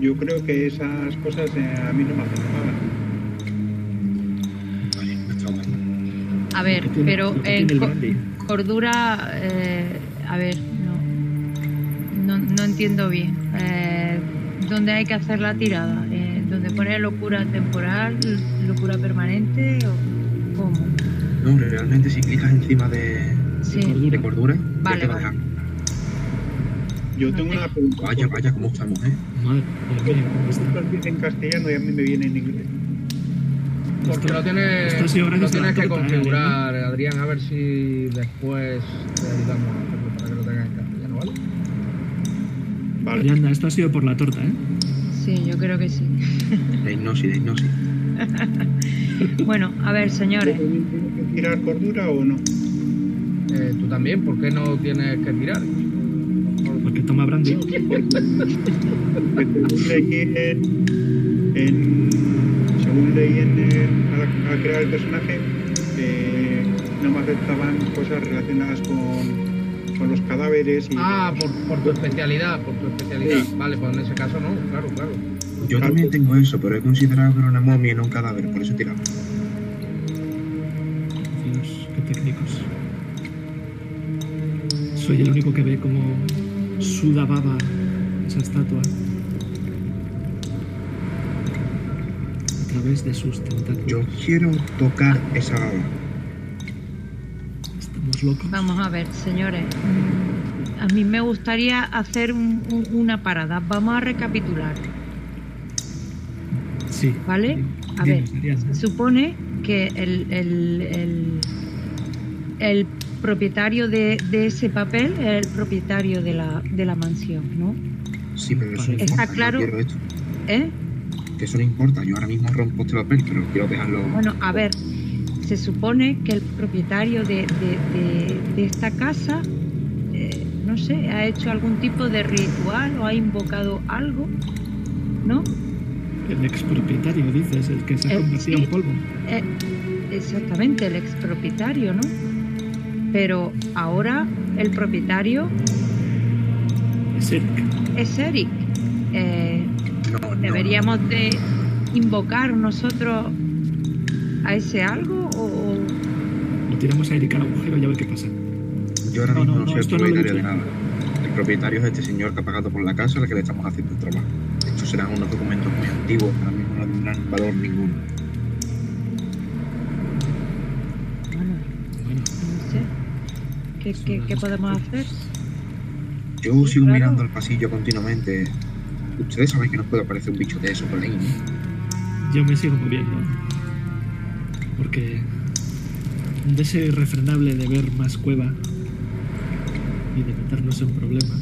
Yo creo que esas cosas eh, a mí no me afectaban. A ver, ¿qué tiene- pero eh, el co- cordura, eh, a ver, no, no, no entiendo bien. Eh, ¿Dónde hay que hacer la tirada? Eh, ¿Dónde pone locura temporal, locura permanente o cómo? No, realmente si clicas encima de, Sí. de cordura, Vale, ya te va a dejar. Yo tengo una pregunta. Vaya, vaya, cómo estamos, ¿eh? madre mía, en castellano y a mí me viene en inglés. Porque Esto- lo tienes, esto ha sido lo tienes que ¿eh, configurar, Adrián, a ver si después te ayudamos a hacerlo para que lo tengas en castellano, ¿vale? Vale. Y anda, esto ha sido por la torta, ¿eh? Sí, yo creo que sí. De hipnosis, de hipnosis. Bueno, a ver, señores. ¿Tengo que tirar cordura o no? Eh, tú también, ¿por qué no tienes que tirar? Porque toma brandy. Porque según leí en, en- según leí en el- al, al crear el personaje, eh, no me afectaban cosas relacionadas con, con los cadáveres y Ah, por, por tu especialidad, por tu especialidad. Sí. Vale, pues en ese caso no, claro, claro. Yo también tengo eso, pero he considerado que era una momia y no un cadáver, por eso he tirado. Dios, qué técnicos. Soy el único que ve como suda baba esa estatua. A través de sus tentáculos. Yo quiero tocar esa baba. Estamos locos. Vamos a ver, señores. A mí me gustaría hacer un- un- una parada. Vamos a recapitular, Sí. ¿vale? A Dime, ver, se supone que el, el, el, el propietario de, de ese papel es el propietario de la, de la mansión, ¿no? Sí, pero eso no Está importa. yo claro. quiero esto. ¿Eh? Que eso no importa. Yo ahora mismo rompo este papel, pero quiero dejarlo. Bueno, a ver, se supone que el propietario de, de- de- de esta casa, eh, no sé, ha hecho algún tipo de ritual o ha invocado algo, ¿no? El expropietario, dices, el que se ha Eh, convertido sí. en polvo. Eh, exactamente, el expropietario, ¿no? Pero ahora el propietario Es Eric. es Eric. Eh, No, no. ¿Deberíamos de invocar nosotros a ese algo o- o Lo tiramos a Eric al agujero y a ver qué pasa. Yo ahora No, mismo no, no, no, soy el propietario de nada. El propietario es este señor que ha pagado por la casa a la que le estamos haciendo el trabajo. Estos serán unos documentos muy antiguos ahora mismo no tendrán valor ninguno. bueno, Bueno, no sé. ¿Qué, podemos hacer? Yo sigo Claro. mirando al pasillo continuamente. Ustedes saben que nos puede aparecer un bicho de eso por ahí, ¿no? Yo me sigo moviendo. Porque un deseo irrefrenable de ver más cueva y de meternos en problemas.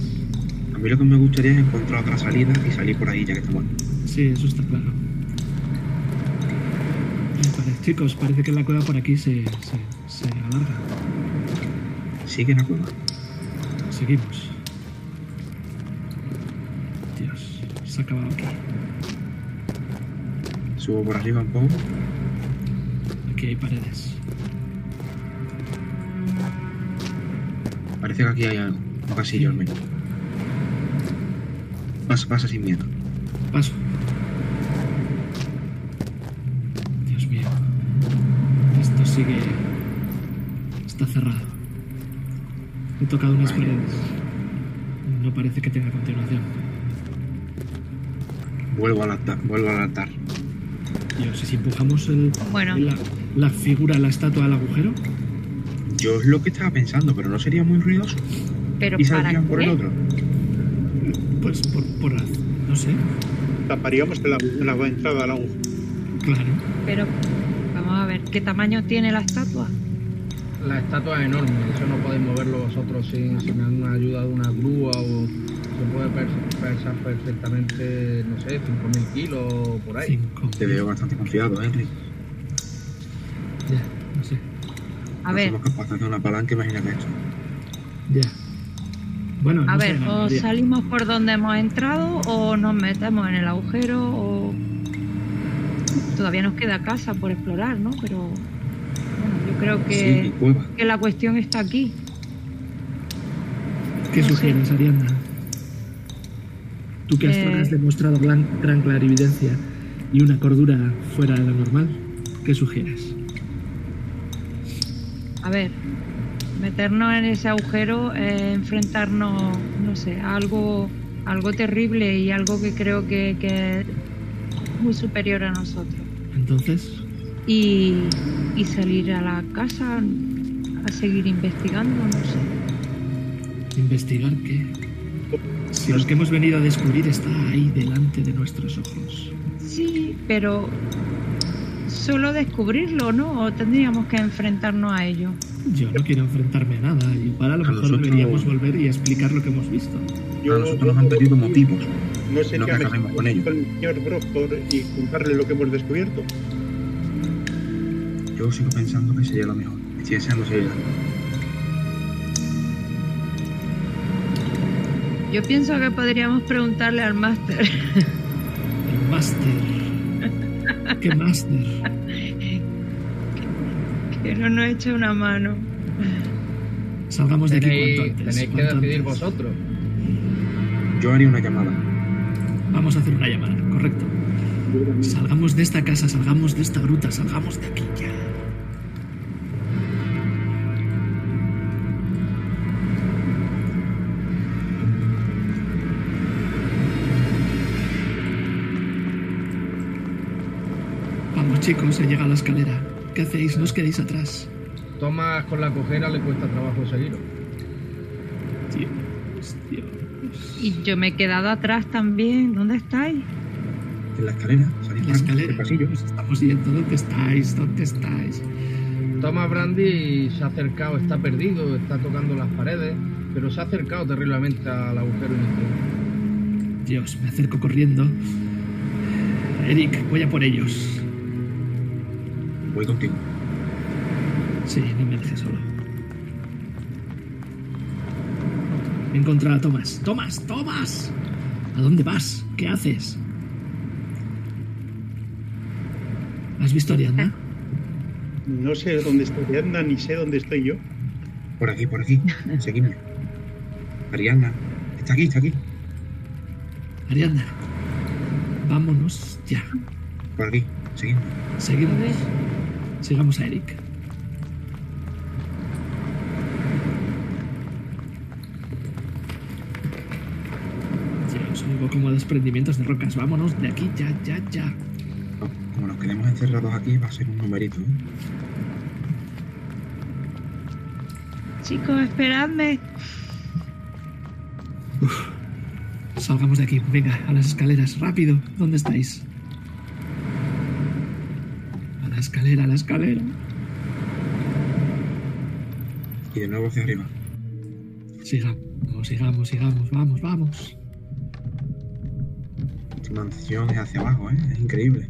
A mí lo que me gustaría es encontrar otra salida y salir por ahí ya que estamos. Sí, eso está claro. Parece- chicos, parece que la cueva por aquí se, se, se alarga. Sigue la cueva. Seguimos. Dios, se ha acabado aquí. Subo por arriba un poco. Aquí hay paredes. Parece que aquí hay algo. Un pasillo al menos. Pasa, pasa sin miedo. Paso. Dios mío. Esto sigue. Está cerrado. He tocado unas paredes. No parece que tenga continuación. Vuelvo al altar. Vuelvo al altar. Dios, ¿y si empujamos el, Bueno, la, la figura, la estatua al agujero? Yo es lo que estaba pensando, pero no sería muy ruidoso. pero Y ¿para saldrían por el otro. Pues por, por no sé, Taparíamos la, la entrada al agujero. claro. Pero vamos a ver, ¿qué tamaño tiene la estatua? La estatua es enorme, eso no podéis moverlo vosotros sin, sin una ayuda de una grúa o se puede pesar perfectamente, no sé, 5.000 kilos o por ahí. Cinco. Te veo bastante confiado, Henry. Ya, no sé. A no ver, somos capaces de una palanca, imagínate esto. Ya. Bueno, a no sé, ver, o salimos por donde hemos entrado o nos metemos en el agujero o todavía nos queda casa por explorar, ¿no? Pero creo que, que la cuestión está aquí. ¿Qué no sé. sugieres, Ariadna? Tú que hasta Eh. ahora has demostrado gran, gran clarividencia y una cordura fuera de lo normal, ¿qué sugieres? A ver, meternos en ese agujero, eh, enfrentarnos, no sé, a algo, algo terrible y algo que creo que, que es muy superior a nosotros. Entonces, Y, y salir a la casa a seguir investigando, no sé. ¿investigar qué? Si lo que hemos venido a descubrir está ahí delante de nuestros ojos. Sí, pero solo descubrirlo, ¿no? O tendríamos que enfrentarnos a ello. Yo no quiero enfrentarme a nada. Igual a lo A mejor nosotros- deberíamos volver y explicar lo que hemos visto. A nosotros nos han pedido motivos. No sé No qué que acabemos con ello. el señor Brocktor y contarle lo que hemos descubierto. Yo sigo pensando que sería lo mejor. Estoy deseando seguir. Yo pienso que podríamos preguntarle al máster. El máster. ¿Qué máster? que no nos eche una mano. Salgamos de aquí Tenéis, cuanto antes. tenéis que decidir antes. vosotros. Yo haría una llamada. Vamos a hacer una llamada, correcto. Salgamos de esta casa, salgamos de esta gruta, salgamos de aquí chicos, se llega a la escalera. ¿Qué hacéis? ¿No os quedéis atrás? Tomás con la cojera le cuesta trabajo seguirlo. Dios, Dios. Y yo me he quedado atrás también. ¿Dónde estáis? En la escalera. En la escalera. Pasillo. Nos estamos yendo. ¿Dónde estáis? ¿Dónde estáis? Thomas Brandy se ha acercado, está perdido, está tocando las paredes, pero se ha acercado terriblemente al agujero inicial. Dios, me acerco corriendo. Eric, voy a por ellos. Voy contigo. Sí, no me dejes solo. He encontrado a Tomás. ¡Tomás! ¡Tomás! ¿A dónde vas? ¿Qué haces? ¿Has visto a Ariadna? No sé dónde está Ariadna ni sé dónde estoy yo. Por aquí, por aquí. Seguidme. Ariadna. Está aquí, está aquí. Ariadna, vámonos ya. Por aquí. Seguidme. Seguimos. Sigamos a Eric. Dios, oigo como desprendimientos de rocas. Vámonos de aquí ya, ya, ya. Como nos quedemos encerrados aquí, va a ser un numerito. ¿eh? Chicos, esperadme. Salgamos de aquí. Venga, a las escaleras. Rápido. ¿Dónde estáis? La escalera, la escalera. Y de nuevo hacia arriba. Sigamos, sigamos, sigamos. Vamos, vamos. Esta mansión es hacia abajo, ¿eh? Es increíble.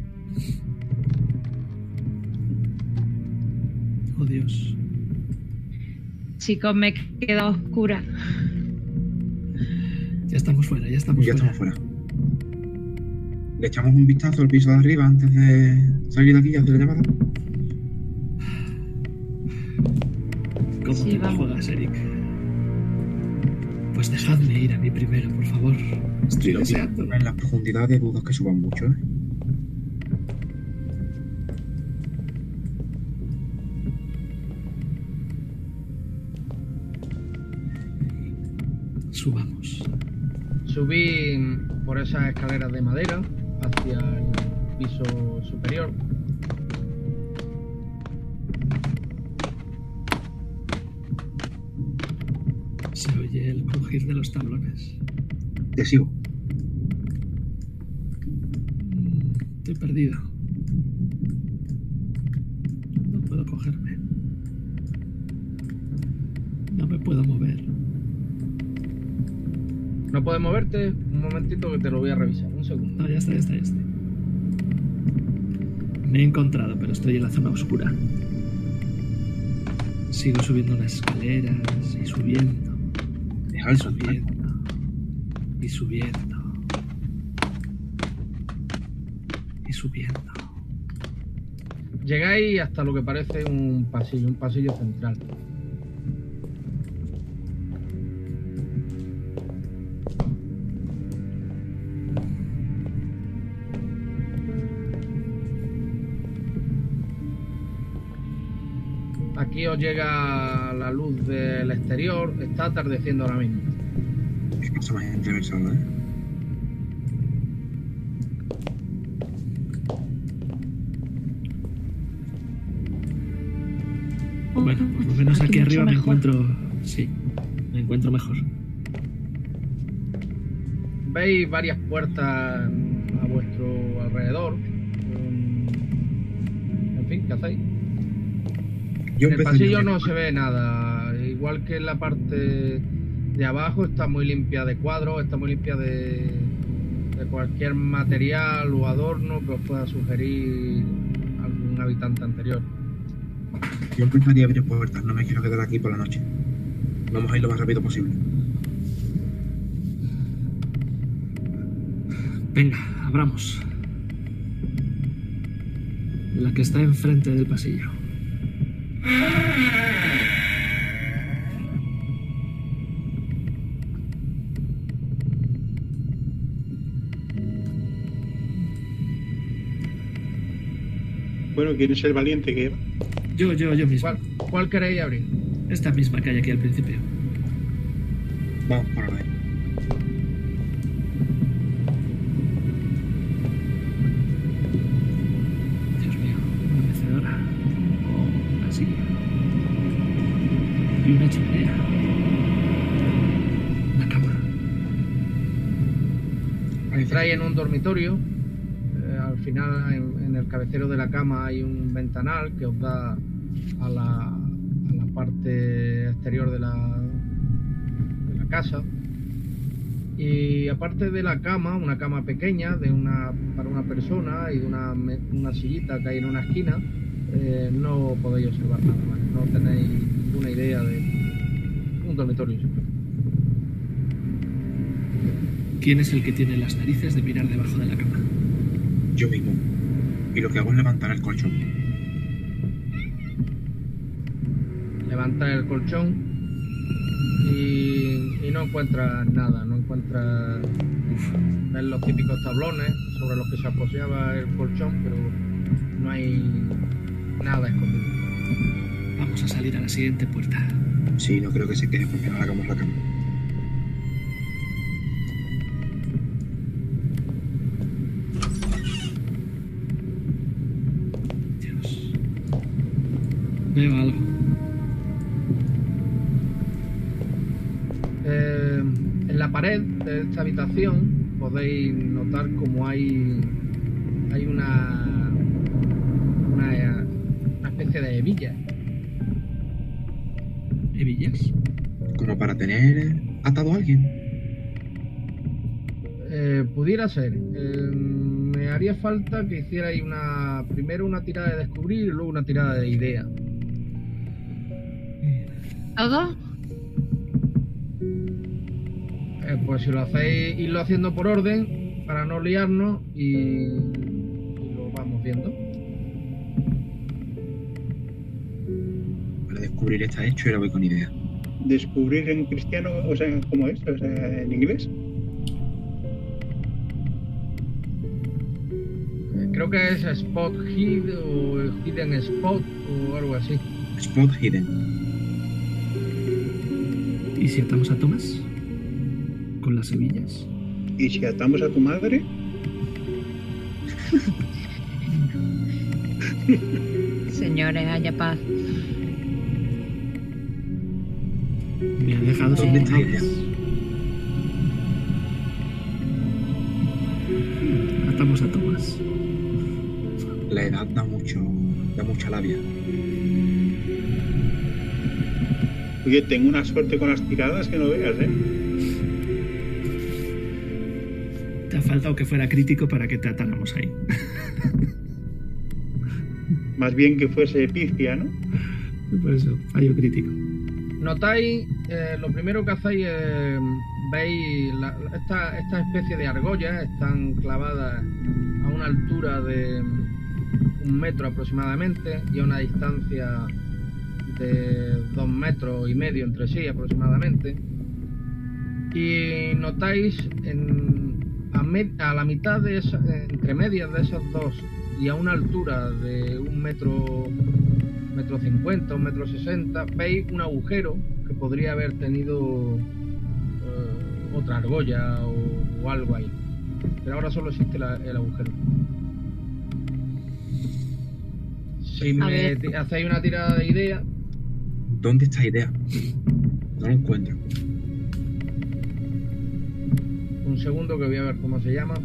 Oh, Dios. Chicos, me he quedado oscura. Ya estamos fuera, ya estamos ya fuera. estamos fuera. Le echamos un vistazo al piso de arriba antes de salir de aquí y hacer la llamada. ¿Cómo Sí, te la vamos. juegas, Eric? Pues dejadme ir a mí primero, por favor. Estoy deseando. En las profundidades dudo que suban mucho, ¿eh? Subamos. Subí por esas escaleras de madera hacia el piso superior. Se oye el crujir de los tablones. Te sigo. Mm, Estoy perdido. No puedo cogerme. No me puedo mover. ¿No puedes moverte? Un momentito que te lo voy a revisar. Un segundo. No, ya está, ya está, ya está. Me he encontrado, pero estoy en la zona oscura. Sigo subiendo unas escaleras y subiendo, Deja subiendo y subiendo y subiendo. Llegáis hasta lo que parece un pasillo, un pasillo central. Aquí os llega la luz del exterior, está atardeciendo ahora mismo. Más entreversada, ¿eh? Bueno, por lo menos aquí, mucho arriba me encuentro. Sí, me encuentro mejor. Veis varias puertas Yo En el pasillo no se ve nada. Igual que en la parte de abajo está muy limpia de cuadros, está muy limpia de, de cualquier material o adorno que os pueda sugerir algún habitante anterior. Yo empezaría a abrir puertas, no me quiero quedar aquí por la noche. Vamos a ir lo más rápido posible. Venga, abramos. La que está enfrente del pasillo. Bueno, ¿quién es el valiente que va? Yo, yo, yo mismo. ¿Cuál, cuál queréis abrir? Esta misma que hay aquí al principio. Vamos por orden. En un dormitorio. eh, al final, en, el cabecero de la cama hay un ventanal que os da a la, a la parte exterior de la, de la casa. Y aparte de la cama, una cama pequeña de una, para una persona y de una, una sillita que hay en una esquina, eh, no podéis observar nada más. No tenéis ninguna idea de un dormitorio ¿Quién es el que tiene las narices de mirar debajo de la cama? Yo mismo. Y lo que hago es levantar el colchón. Levanta el colchón y, y no encuentras nada, no encuentras ves los típicos tablones sobre los que se apoyaba el colchón, pero no hay nada escondido. Vamos a salir a la siguiente puerta. Sí, no creo que se quede porque no hagamos la cama. Veo algo. Eh, en la pared de esta habitación podéis notar como hay hay una una, una especie de hebilla. ¿Hebillas? Como para tener atado a alguien. Eh, pudiera ser. Eh, me haría falta que hicierais una primero una tirada de descubrir y luego una tirada de idea. ¿Todo? Eh, pues si lo hacéis, irlo haciendo por orden para no liarnos y, y lo vamos viendo. Para descubrir está hecho y ahora voy con idea. Descubrir en cristiano, o sea, ¿cómo es? O sea, en inglés. Creo que es Spot Hid o Hidden Spot o algo así. Spot hidden. ¿Y si atamos a Thomas? ¿Con las hebillas? Y si atamos a tu madre, Señores, haya paz. Me ha dejado sin ¿Dónde está palabras. Atamos a Thomas. La edad da mucho. da mucha labia. Oye, tengo una suerte con las tiradas que no veas, ¿eh? Te ha faltado que fuera crítico para que te atáramos ahí. Más bien que fuese pifia, ¿no? Por eso, fallo crítico. Notáis, eh, lo primero que hacéis es veis la- la- esta, esta especie de argollas están clavadas a una altura de un metro aproximadamente y a una distancia de dos metros y medio entre sí aproximadamente. Y notáis en, a, me- a la mitad de esa, entre medias de esas dos y a una altura de un metro metro cincuenta, un metro sesenta, veis un agujero que podría haber tenido eh, otra argolla o, o algo ahí. Pero ahora solo existe la- el agujero. Si me hacéis una tirada de idea, ¿Dónde está idea? No lo encuentro. un segundo que voy a ver cómo se llama.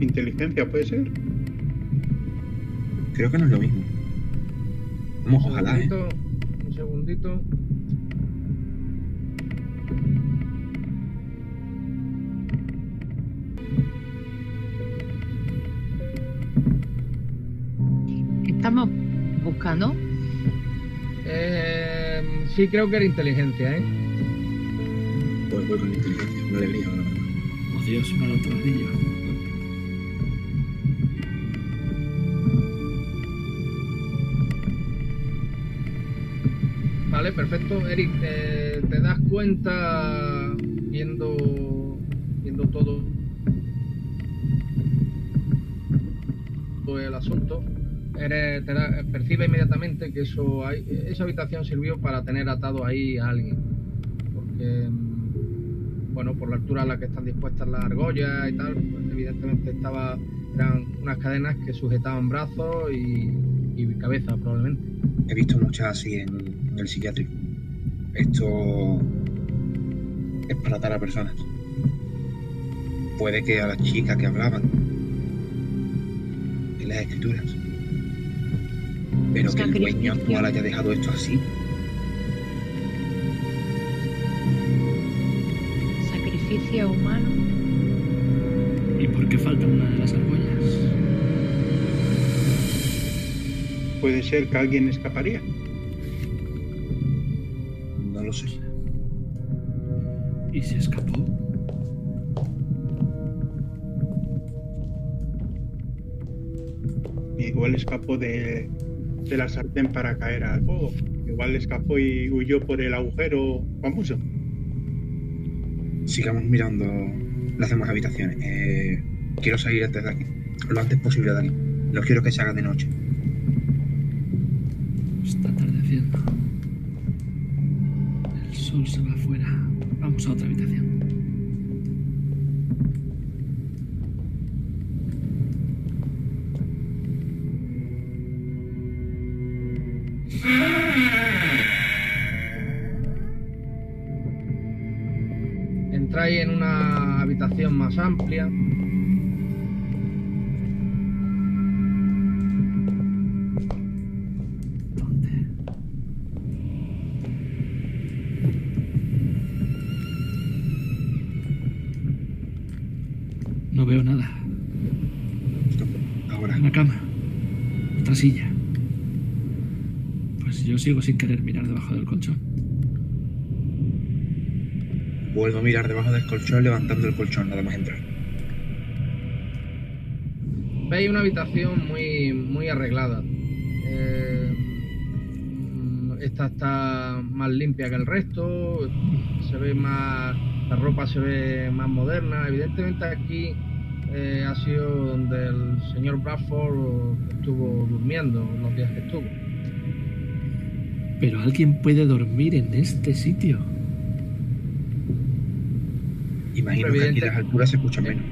Inteligencia, ¿puede ser? Creo que no es lo mismo. Vamos, Un ojalá, ¿eh? segundito, un segundito. Estamos buscando. Eh, sí, creo que era inteligencia, ¿eh? Pues voy con inteligencia. Una alegría, la verdad. Oh Dios, una ladrillo. Vale, perfecto. Eric, te, te das cuenta viendo, viendo todo, todo el asunto. Eres, percibe inmediatamente que eso esa habitación sirvió para tener atado ahí a alguien. Porque, mm, bueno, por la altura a la que están dispuestas las argollas y tal, pues evidentemente estaba, eran unas cadenas que sujetaban brazos y, y cabeza probablemente. He visto muchas así en, en el psiquiátrico. Esto es para atar a personas. Puede que a las chicas que hablaban en las escrituras. Pero que el dueño actual haya dejado esto así. Sacrificio humano. ¿Y por qué falta una de las argollas? Puede ser que alguien escaparía. No lo sé. ¿Y se escapó? Igual escapó de, de la sartén para caer al fuego. Igual escapó y huyó por el agujero famoso. Sigamos mirando las demás habitaciones. Eh, quiero salir antes de aquí. Lo antes posible de aquí. No quiero que se haga de noche. Está atardeciendo. El sol se va afuera. Vamos a otra habitación. Más amplia. No veo nada. Ahora. Una cama. Otra silla. Pues yo sigo sin querer mirar debajo del colchón. Vuelvo a mirar debajo del colchón levantando el colchón nada más entrar. Veis una habitación muy, muy arreglada. Eh, esta está más limpia que el resto. Se ve más. La ropa se ve más moderna. Evidentemente aquí eh, ha sido donde el señor Bradford estuvo durmiendo los días que estuvo. Pero alguien puede dormir en este sitio. Imagino que aquí las alturas se escuchan menos.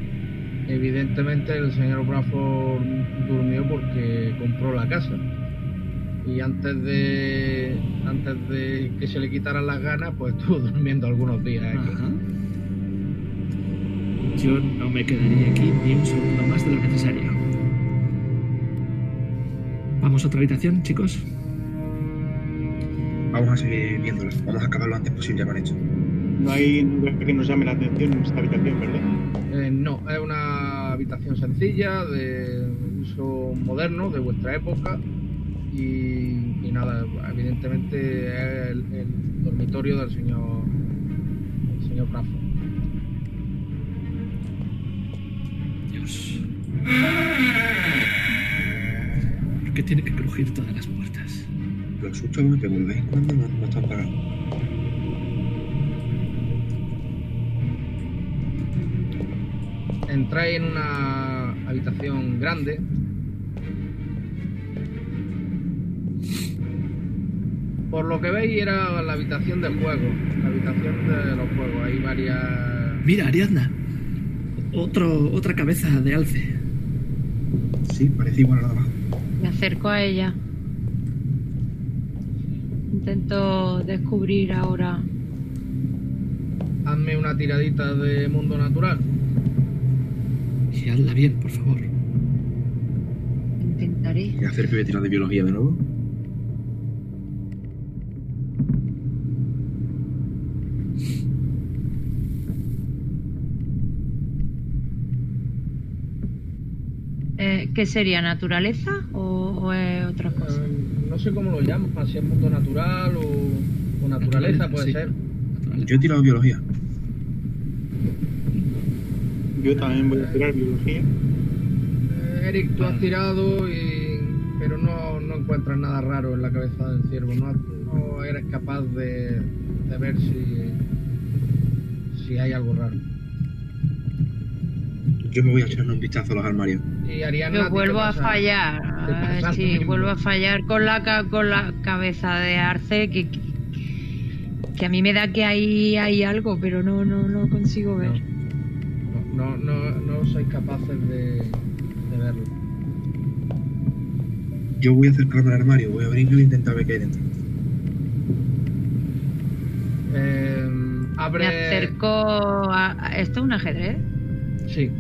Evidentemente el señor Bradford durmió porque compró la casa. Y antes de antes de que se le quitaran las ganas, pues estuvo durmiendo algunos días aquí. Ajá. Yo no me quedaría aquí ni un segundo más de lo necesario. ¿Vamos a otra habitación, chicos? Vamos a seguir viéndolas. Vamos a acabar lo antes posible con esto. No hay nada que nos llame la atención en esta habitación, ¿verdad? Eh, no, es una habitación sencilla, de uso moderno, de vuestra época. Y, y nada, evidentemente es el, el dormitorio del señor, del señor Bradford. Dios. ¿Por qué tiene que crujir todas las puertas? Los pego de vez en cuando no, no están pagados. Entráis en una habitación grande. Por lo que veis era la habitación del juego, la habitación de los juegos. Hay varias... Mira, Ariadna. Otro, otra cabeza de alce. Sí, parece igual a la. Me acerco a ella. Intento descubrir ahora. Hazme una tiradita de mundo natural. Y hazla bien, por favor. Intentaré. Voy a hacer que voy a tirar de biología de nuevo. Eh, ¿Qué sería? ¿Naturaleza o, o es otra cosa? Eh, no sé cómo lo llaman, si es mundo natural o, o naturaleza, Naturaleza, puede sí. ser. Yo he tirado biología. Yo también voy a tirar biología. Eh, Eric, tú has tirado, y... pero no, no encuentras nada raro en la cabeza del ciervo. No, no eres capaz de, de ver si, si hay algo raro. Yo me voy a echar un vistazo a los armarios. Y Ariana, ¿a Yo vuelvo a fallar. ¿Te pasa Ah, sí, mismo? vuelvo a fallar con la, ca- con la cabeza de Arce. Que, que, que a mí me da que hay, hay algo, pero no, no, no consigo ver. No, no, no, no sois capaces de, de verlo. Yo voy a acercarme al armario, voy a abrirlo e intentar ver qué hay dentro. Eh, abre. Me acerco a... a- ¿Esto es un ajedrez? Sí.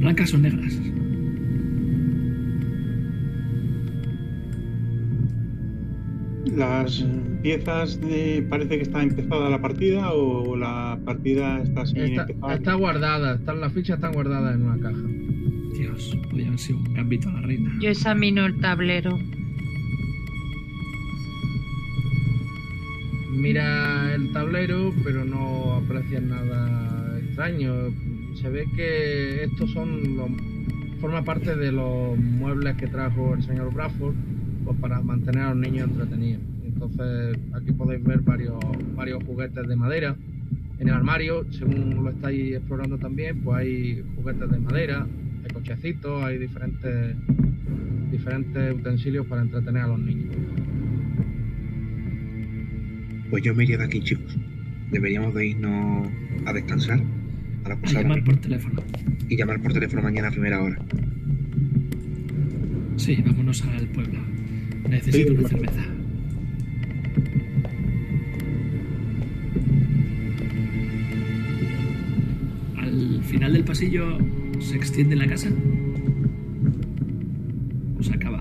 Blancas o negras. Las piezas de. Parece que está empezada la partida o la partida está sin Está, empezar. está guardada. Están, las fichas están guardadas en una caja. Dios, podría haber sido un gambito a la reina. Yo examino el tablero. Mira el tablero, pero no aprecias nada extraño. Se ve que estos son los, forma parte de los muebles que trajo el señor Bradford pues para mantener a los niños entretenidos. Entonces aquí podéis ver varios, varios juguetes de madera. En el armario, según lo estáis explorando también, pues hay juguetes de madera, hay cochecitos, hay diferentes, diferentes utensilios para entretener a los niños. Pues yo me iría de aquí, chicos. Deberíamos de irnos a descansar a la A posada llamar por teléfono. y llamar por teléfono mañana a primera hora. Sí, vámonos al pueblo. Necesito Sí, una bueno. cerveza. Al final del pasillo se extiende la casa. O se acaba.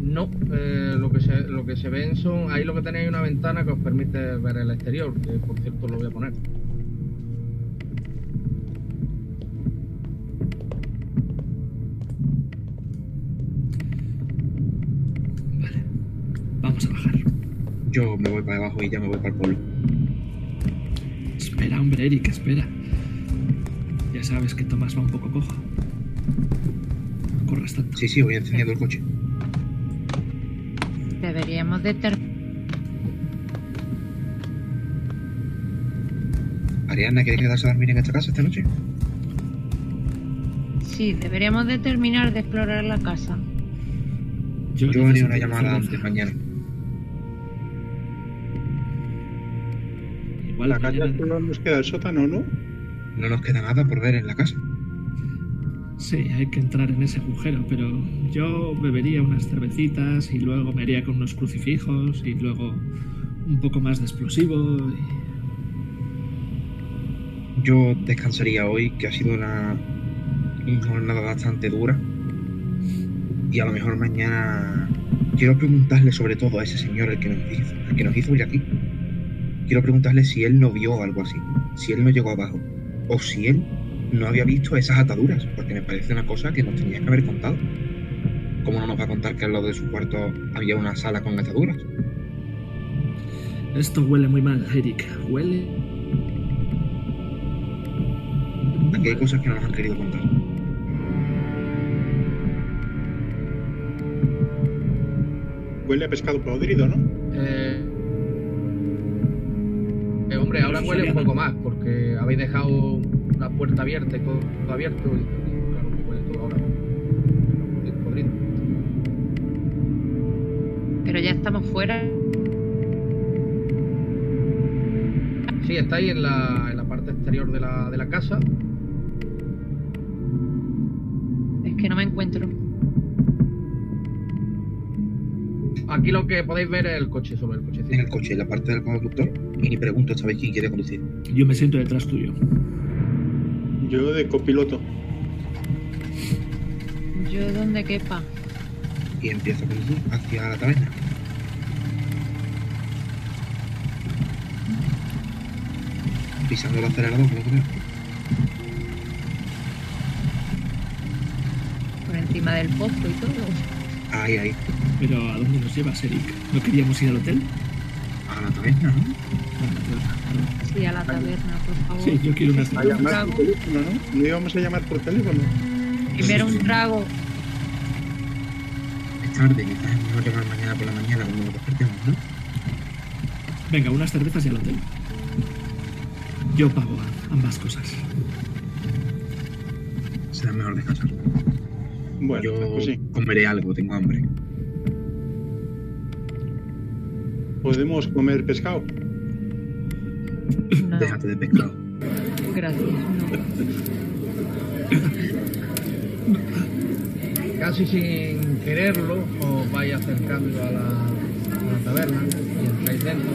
No, eh, lo, que se, lo que se ven son. Ahí lo que tenéis una ventana que os permite ver el exterior, que por cierto lo voy a poner. Yo me voy para abajo y ya me voy para el pueblo. Espera, hombre, Eric, espera. Ya sabes que Tomás va un poco cojo. No corras tanto. Sí, sí, voy encendiendo el coche. Deberíamos de ter... Ariana, ¿quieres quedarse a dormir en esta casa esta noche? Sí, deberíamos de terminar de explorar la casa. Yo haría necesito una llamada antes mañana. Igual La casa mañana- solo nos queda el sótano, ¿no? No nos queda nada por ver en la casa. Sí, hay que entrar en ese agujero, pero yo bebería unas cervecitas y luego me haría con unos crucifijos y luego un poco más de explosivo. y- Yo descansaría hoy, que ha sido una, una jornada bastante dura. Y a lo mejor mañana quiero preguntarle sobre todo a ese señor el que nos hizo, el que nos hizo ir aquí. Quiero preguntarle si él no vio algo así, si él no llegó abajo, o si él no había visto esas ataduras, porque me parece una cosa que nos tenía que haber contado. ¿Cómo no nos va a contar que al lado de su cuarto había una sala con ataduras? Esto huele muy mal, Eric. Huele. Aquí hay cosas que no nos han querido contar. Huele a pescado podrido, ¿no? Eh, hombre, ahora huele un poco más, porque habéis dejado la puerta abierta y todo, todo abierto. Y, claro que huele todo ahora. Podrido. Pero ya estamos fuera. Sí, estáis en la, en la parte exterior de la, de la casa. Es que no me encuentro. Aquí lo que podéis ver es el coche, solo el cochecito. En el coche, en la parte del conductor, y ni pregunto esta vez quién quiere conducir. Yo me siento detrás tuyo. Yo de copiloto. Yo donde quepa. Y empiezo a conducir hacia la taberna. Pisando el acelerador, creo que Por encima del pozo y todo. Ahí, ahí. Pero ¿a dónde nos llevas, Eric? ¿No queríamos ir al hotel? A la taberna, ¿no? Sí, a la taberna, por favor. Sí, yo quiero una A llamar por teléfono, ¿no? ¿No íbamos a llamar por teléfono? Primero un trago. Es tarde, quizás mejor llamar mañana por la mañana cuando nos despertemos, ¿no? Venga, unas cervezas y al hotel. Yo pago ambas cosas. Será mejor descansar. Bueno, Yo pues sí. comeré algo, tengo hambre. Podemos comer pescado. No, Déjate de pescado. gracias. No. Casi sin quererlo, os vais acercando a la, a la taberna y entráis dentro.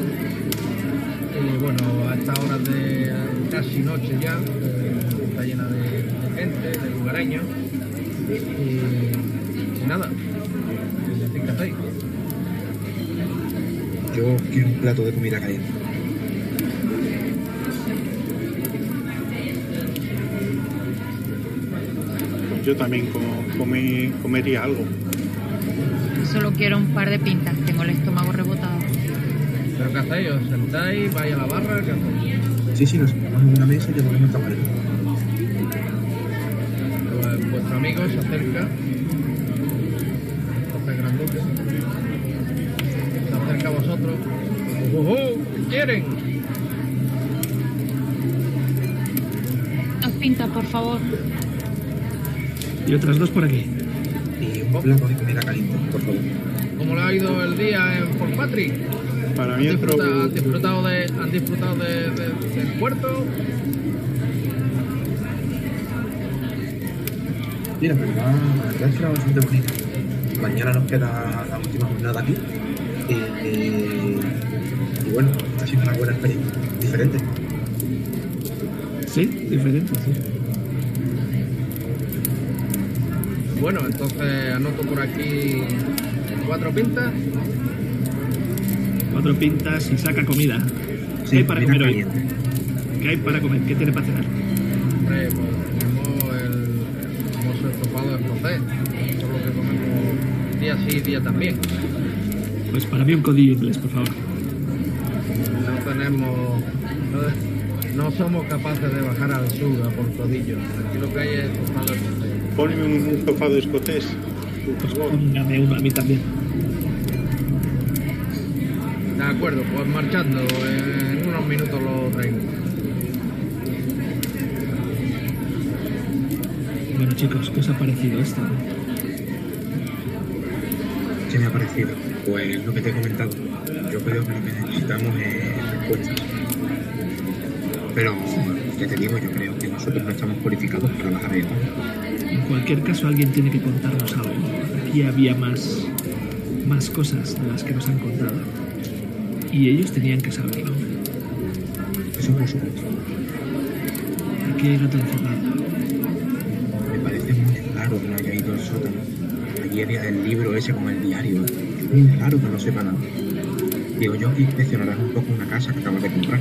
Y bueno, a estas horas de casi noche ya, eh, está llena de, de gente, de lugareños. Y, y nada, qué hacéis. Yo quiero un plato de comida caliente. Yo también comí- comería algo. Solo quiero un par de pintas, tengo el estómago rebotado. ¿Pero qué hacéis? ¿Os sentáis? ¿Vais a la barra? ¿Qué hacéis? Sí, sí, nos sentamos en una mesa y llamamos al camarero. Pues vuestro amigo se acerca. José Granduque. Se acerca a vosotros. ¡Oh, oh, oh! ¿Qué quieren? Dos pintas, por favor. Y otras dos por aquí. Y un plato de comida caliente, por favor. ¿Cómo le ha ido el día en Fort Patrick? Para ¿Han mí otro... disfrutado, han disfrutado, de, han disfrutado de, de- del puerto? Mira, pues la la verdad es que era bastante bonita. Mañana nos queda la última jornada aquí. Y, y- y bueno, está siendo una buena experiencia. Diferente. Sí, diferente, sí. Bueno, entonces anoto por aquí cuatro pintas. Cuatro pintas y saca comida. ¿Qué Sí, hay para comer hoy? ¿Qué hay para comer? ¿Qué tiene para cenar? Hombre, pues tenemos el famoso estofado escocés. Eso es lo que comemos día sí, día también. Pues para mí un codillo inglés, por favor. No tenemos. No, no somos capaces de bajar al sur a por codillos. Aquí lo que hay es estofado escocés. Ponme un por Pues favor. póngame uno a mí también. De acuerdo, pues marchando. En unos minutos lo traigo. Bueno, chicos, ¿qué os ha parecido esto? ¿Qué me ha parecido? Pues lo que te he comentado. Yo creo que lo que necesitamos es respuestas. Pero, ya te digo, yo creo que nosotros no estamos cualificados para bajar el En cualquier caso, alguien tiene que contarnos algo. Aquí había más, más cosas de las que nos han contado. Y ellos tenían que saberlo. Eso por supuesto. Aquí hay gato encerrado. Me parece muy raro que no haya ido al sótano. Allí había el libro ese con el diario. Es muy raro que no sepa nada. Digo yo que inspeccionarás un poco una casa que acabas de comprar.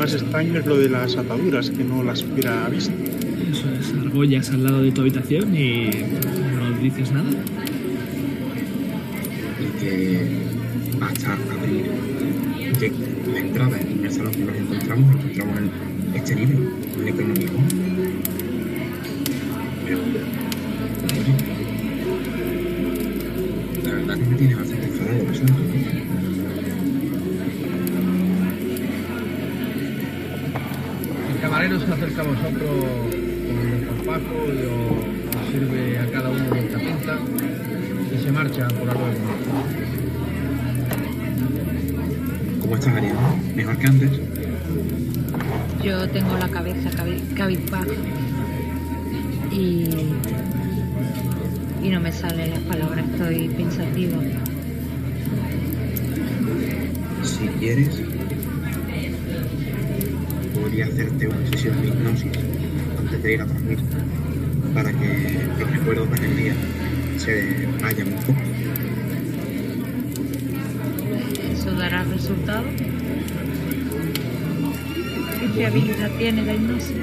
Lo más extraño es lo de las ataduras, que no las hubiera visto. Eso es, argollas al lado de tu habitación y no dices nada. Y que hasta abrir la entrada en el salón que nos encontramos, encontramos el, este libro, el Necronomicon. Camarero se acerca a vosotros con el desparpajo y os, sirve a cada uno vuestra pinta y se marcha por algo de comer. ¿Cómo estás, Ariel? ¿Mejor que antes? Yo tengo la cabeza cabi- cabizbaja y, y no me salen las palabras, estoy pensativa. Si quieres, hacerte una sesión de hipnosis antes de ir a dormir para que los recuerdos de aquel día se vayan un poco. ¿Eso dará resultado? ¿Qué fiabilidad tiene la hipnosis?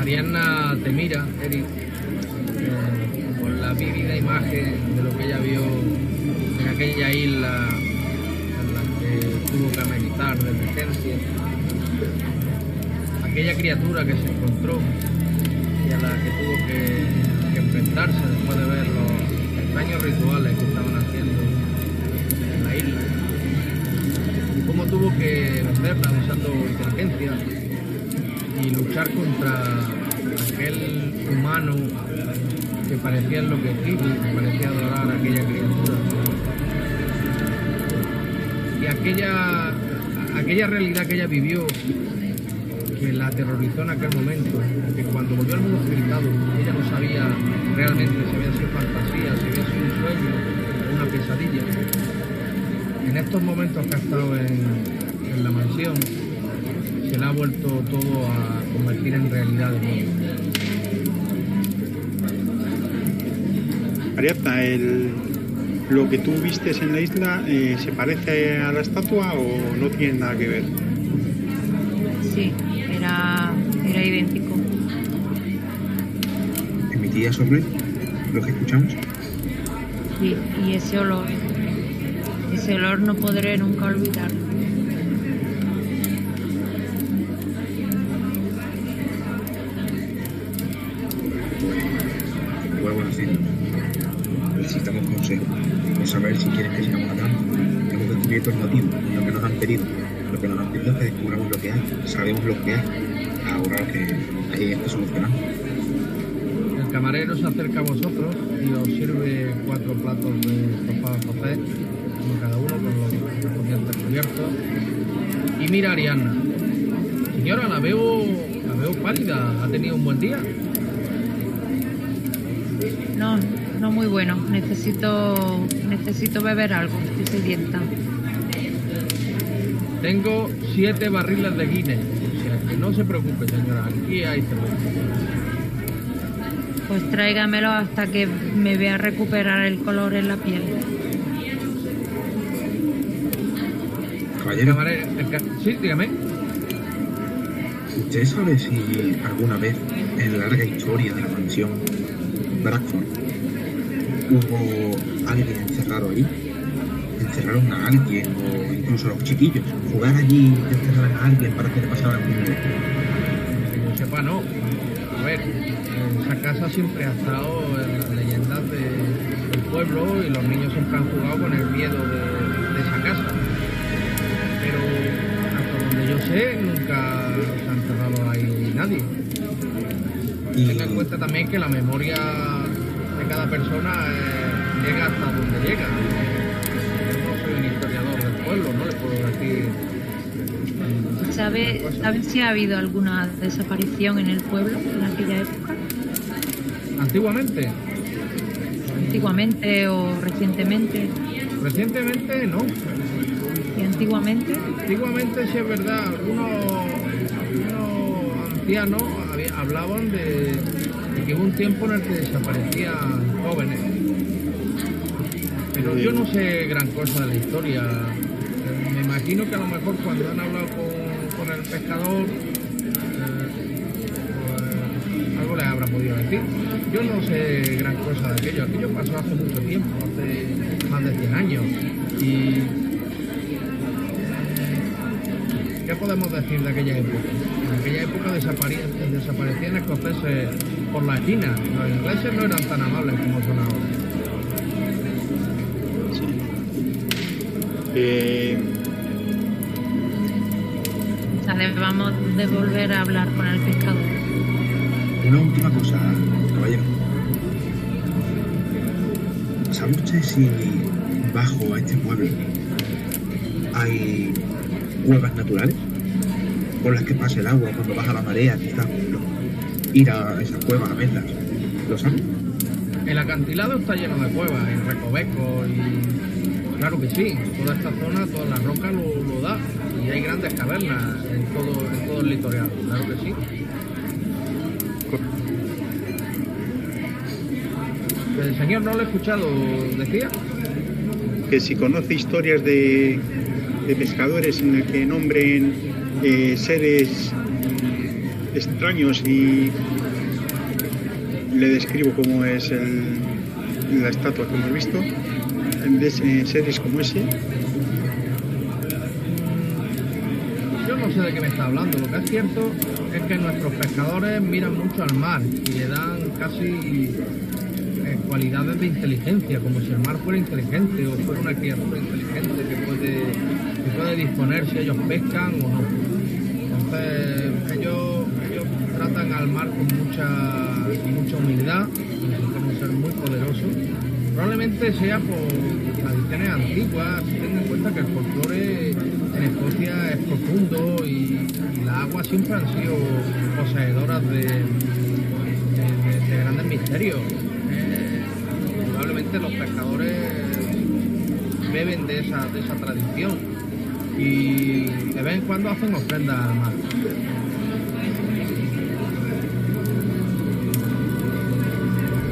Arianna te mira, Eric, eh, con la vívida imagen de lo que ella vio en aquella isla en la que tuvo que amenizar de emergencia. Aquella criatura que se encontró y a la que tuvo que, enfrentarse después de ver los extraños rituales que estaban haciendo en la isla. Y cómo tuvo que vencerla usando inteligencia y luchar contra aquel humano que parecía enloquecido y que parecía adorar a aquella criatura. Y aquella, aquella realidad que ella vivió, que la aterrorizó en aquel momento, que cuando volvió al mundo civilizado, ella no sabía realmente si había sido fantasía, si había sido un sueño una pesadilla. en estos momentos que ha estado en, en la mansión, se le ha vuelto todo a convertir en realidad de nuevo. Ariadna, el, lo que tú vistes en la isla, eh, ¿se parece a la estatua o no tiene nada que ver? ¿Emitía sobre lo que escuchamos? Sí, y ese olor. Ese olor no podré nunca olvidarlo. Vuelvo a decirlo. Necesitamos consejo. No saber si quieren que sigamos atrás. Hemos descubierto el motivo, lo que nos han pedido. Lo que nos han pedido es que descubramos lo que hay. Sabemos lo que hay. Se acerca a vosotros y os sirve cuatro platos de estofado café, uno cada uno con los correspondientes cubiertos. Y mira a Ariana. Señora, la veo, la veo pálida. ¿Ha tenido un buen día? No, no muy bueno. Necesito, necesito beber algo. Estoy sedienta. Tengo siete barriles de Guinness. O sea, que no se preocupe, señora. Aquí hay cerveza. Pues tráigamelo hasta que me vea recuperar el color en la piel. El Caballero, Sí, dígame. ¿usted sabe si alguna vez en la larga historia de la mansión Bradford hubo alguien encerrado allí? ¿Encerraron a alguien o incluso a los chiquillos? ¿Jugar allí y encerraran a alguien para que le pasara algún? Que yo sepa, no. A ver, esa casa siempre ha estado en las leyendas de- del pueblo y los niños siempre han jugado con el miedo de, de esa casa. Pero hasta donde yo sé, nunca se ha enterrado ahí nadie. Y Tenga en cuenta también que la memoria de cada persona eh, llega hasta donde llega. Yo no soy un historiador del pueblo, no le puedo decir. ¿Sabe, cosas. ¿Sabe si ha habido alguna desaparición en el pueblo en aquella época? Antiguamente, Antiguamente o recientemente. recientemente no. Y antiguamente, Antiguamente, sí es verdad, algunos, algunos ancianos hablaban de, de que hubo un tiempo en el que desaparecían jóvenes. Pero yo no sé gran cosa de la historia. Eh, Me imagino que a lo mejor cuando han hablado con pescador, eh, pues, algo les habrá podido decir. Yo no sé gran cosa de aquello. Aquello pasó hace mucho tiempo, hace más de 100 años. Y ¿Qué podemos decir de aquella época? En aquella época desaparecían, desaparecían escoceses por la esquina. Los ingleses no eran tan amables como son ahora. Eh, debamos de volver a hablar con el pescador. una última cosa, caballero. ¿Sabe usted si bajo a este pueblo hay cuevas naturales por las que pasa el agua cuando baja la marea? Quizás ir a esas cuevas a verlas. ¿Lo sabe? El acantilado está lleno de cuevas y recovecos y claro que sí, toda esta zona, toda la roca lo, lo da y hay grandes cavernas en todo, en el litoral, claro que sí. El señor no lo he escuchado, decía. que si conoce historias de, pescadores en el que nombren eh, seres extraños y le describo cómo es la estatua que hemos visto, ese- seres como ese, Yo no sé de qué me está hablando. Lo que es cierto es que nuestros pescadores miran mucho al mar y le dan casi eh, cualidades de inteligencia, como si el mar fuera inteligente o fuera una criatura inteligente que puede, que puede disponer si ellos pescan o no. Entonces ellos, ellos tratan al mar con mucha, con mucha humildad, fuera un ser muy poderoso. Probablemente sea por tradiciones antiguas, ten en cuenta que el folclore en Escocia es profundo y, y las aguas siempre han sido poseedoras de, de- de- de grandes misterios. Eh, probablemente los pescadores beben de esa, de esa tradición y de vez en cuando hacen ofrendas al mar.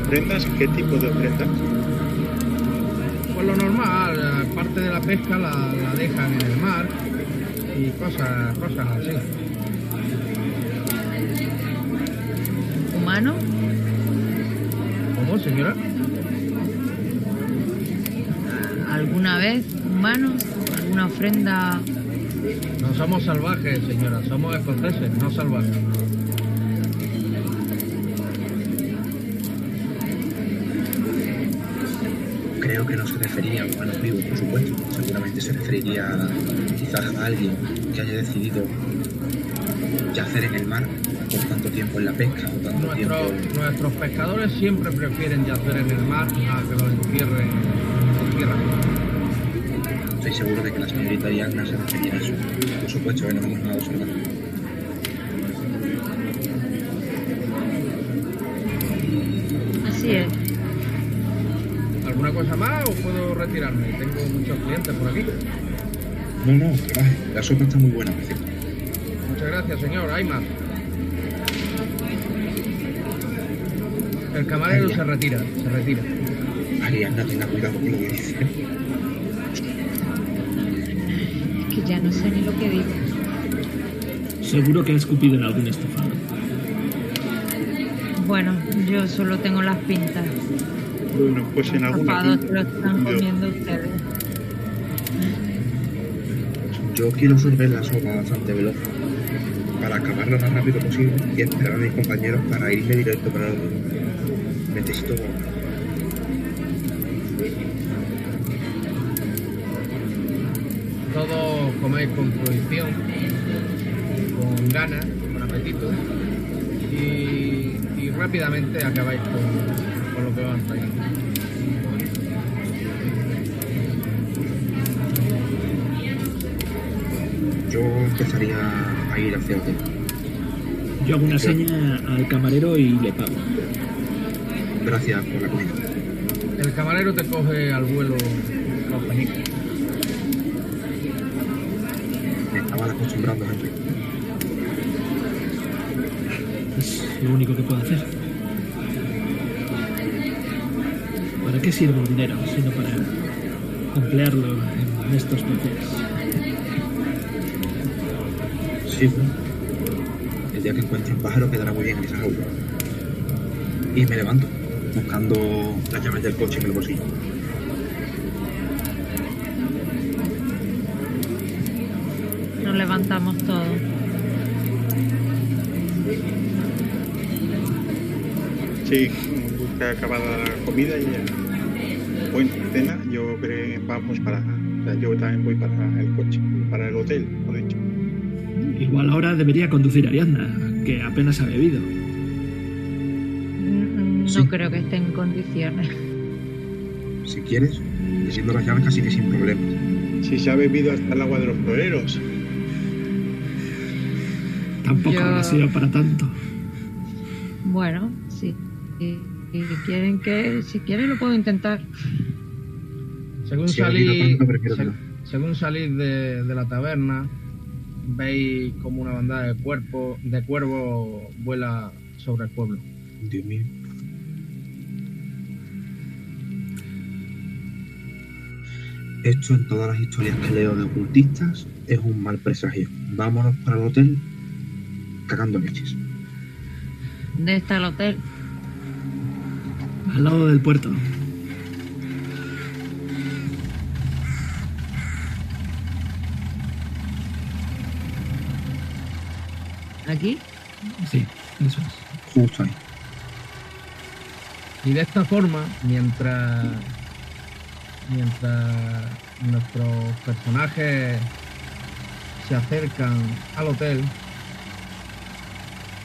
¿Ofrendas? ¿Qué tipo de ofrendas? Pues lo normal, parte de la pesca la, la dejan en el mar y cosas, cosas así. ¿Humano? ¿Cómo, señora? ¿Alguna vez humano? ¿Alguna ofrenda? No somos salvajes, señora, somos escoceses, no salvajes. Creo que no se refería a humanos vivos, por supuesto. Seguramente se referiría quizás a alguien que haya decidido yacer en el mar por tanto tiempo en la pesca o tanto tiempo... Nuestros, pescadores siempre prefieren yacer en el mar a que los entierren en tierra. Estoy seguro de que la señorita Diana se refería a eso. Por supuesto, que no hemos nada Tengo muchos clientes por aquí. No, no, que baje. La sopa está muy buena, por cierto. Muchas gracias, señor. Hay más. El camarero se retira, se retira. Ariadna, tenga cuidado con lo que dice. Es que ya no sé ni lo que digo. Seguro que ha escupido en algún estofado. Bueno, yo solo tengo las pintas. Bueno, pues en Los alguna están yo- comiendo ustedes. Yo quiero sorber la sopa bastante veloz para acabar lo más rápido posible y esperar a mis compañeros para irme directo para el hotel. Necesito Todos coméis con fruición, con ganas, con apetito y, y rápidamente acabáis con, con lo que van trayendo. Yo empezaría a ir hacia el hotel. Yo hago una seña al camarero y le pago. Gracias por la comida. El camarero te coge al vuelo los peniques. Me estaba acostumbrando, Henry. Es lo único que puedo hacer. ¿Para qué sirve el dinero sino para emplearlo en estos papeles? Sí, bueno. El día que encuentre un pájaro quedará muy bien en esa jaula. Y me levanto, buscando las llaves del coche en el bolsillo. Nos levantamos todos. Sí, busca acabada la comida y ya. Vamos para. O sea, yo también voy para el coche, para el hotel, lo dicho. Igual ahora debería conducir Ariadna, que apenas ha bebido. Mm, No Sí. creo que esté en condiciones. Si quieres, diciendo las llaves casi que sin problemas. Si se ha bebido hasta el agua de los floreros. Tampoco Yo- ha sido para tanto. Bueno, sí. Si, si quieren que, si quieren lo puedo intentar. Según Si salís, se- según salís de, de la taberna, veis como una bandada de cuerpos, de cuervos vuela sobre el pueblo. Dios mío. Esto en todas las historias que leo de ocultistas es un mal presagio. Vámonos para el hotel cagando leches. ¿Dónde está el hotel? Al lado del puerto. ¿Aquí? Sí, eso es. Justo ahí. Y de esta forma, mientras mientras nuestros personajes se acercan al hotel,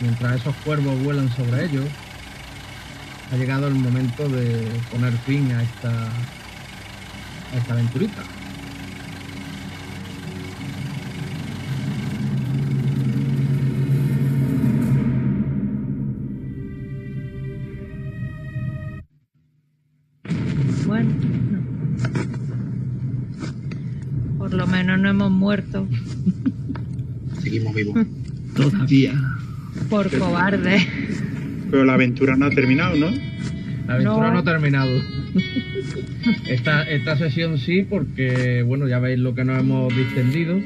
mientras esos cuervos vuelan sobre ellos, ha llegado el momento de poner fin a esta a esta aventurita. Muerto Seguimos vivos. Todavía. por cobarde. Pero la aventura no ha terminado, ¿no? La aventura No. no, ha terminado. Esta, esta sesión sí, porque bueno, ya veis lo que nos hemos distendido.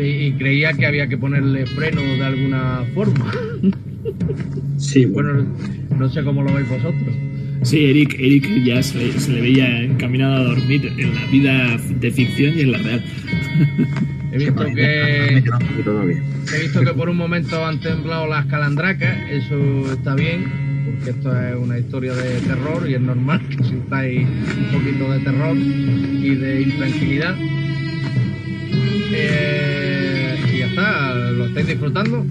Y, y creía que había que ponerle freno de alguna forma. Sí, bueno. Bueno, no sé cómo lo veis vosotros. Sí, Eric, Eric ya se, le- se le veía encaminado a dormir en la vida de ficción y en la real. He visto que he visto que por un momento han temblado las calandracas, eso está bien, porque esto es una historia de terror y es normal que sintáis un poquito de terror y de intranquilidad. Eh, y ya está, ¿lo estáis disfrutando?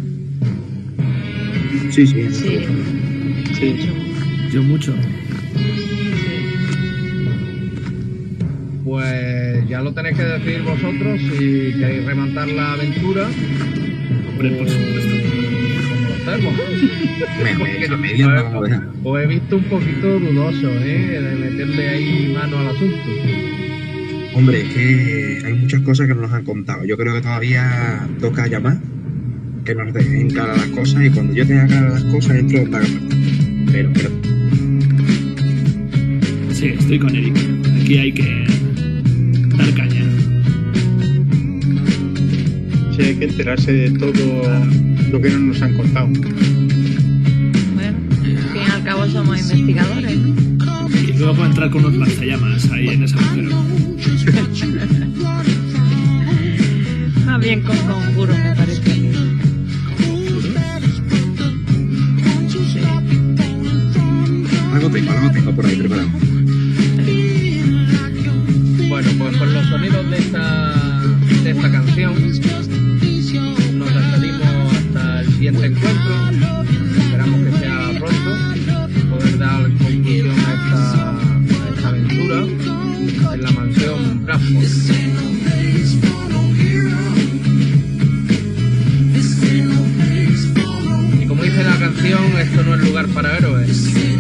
Sí, sí. Sí, Sí. Yo mucho. Pues ya lo tenéis que decidir vosotros si queréis rematar la aventura. Hombre, por o supuesto. Os he visto un poquito dudoso, ¿eh? De meterle ahí mano al asunto. Hombre, es que hay muchas cosas que no nos han contado. Yo creo que todavía toca llamar, que nos dejen claras las cosas y cuando yo tenga claras las cosas entro para Pero, pero, Sí, estoy con Eric. Aquí hay que dar caña. Sí, hay que enterarse de todo lo que no nos han contado. bueno, al fin y al cabo somos investigadores, ¿no? Y luego entrar con unos lanzallamas ahí en ese agujero. Más bien con conjuro, me parece a mí. algo tengo, algo tengo por ahí preparado. Esta canción nos despedimos hasta el siguiente encuentro. Esperamos que sea pronto, poder dar conclusión a esta, a esta aventura en la mansión Bradford. Y como dice la canción, esto no es lugar para héroes.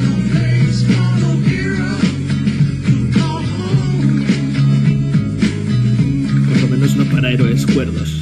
Para héroes cuerdos.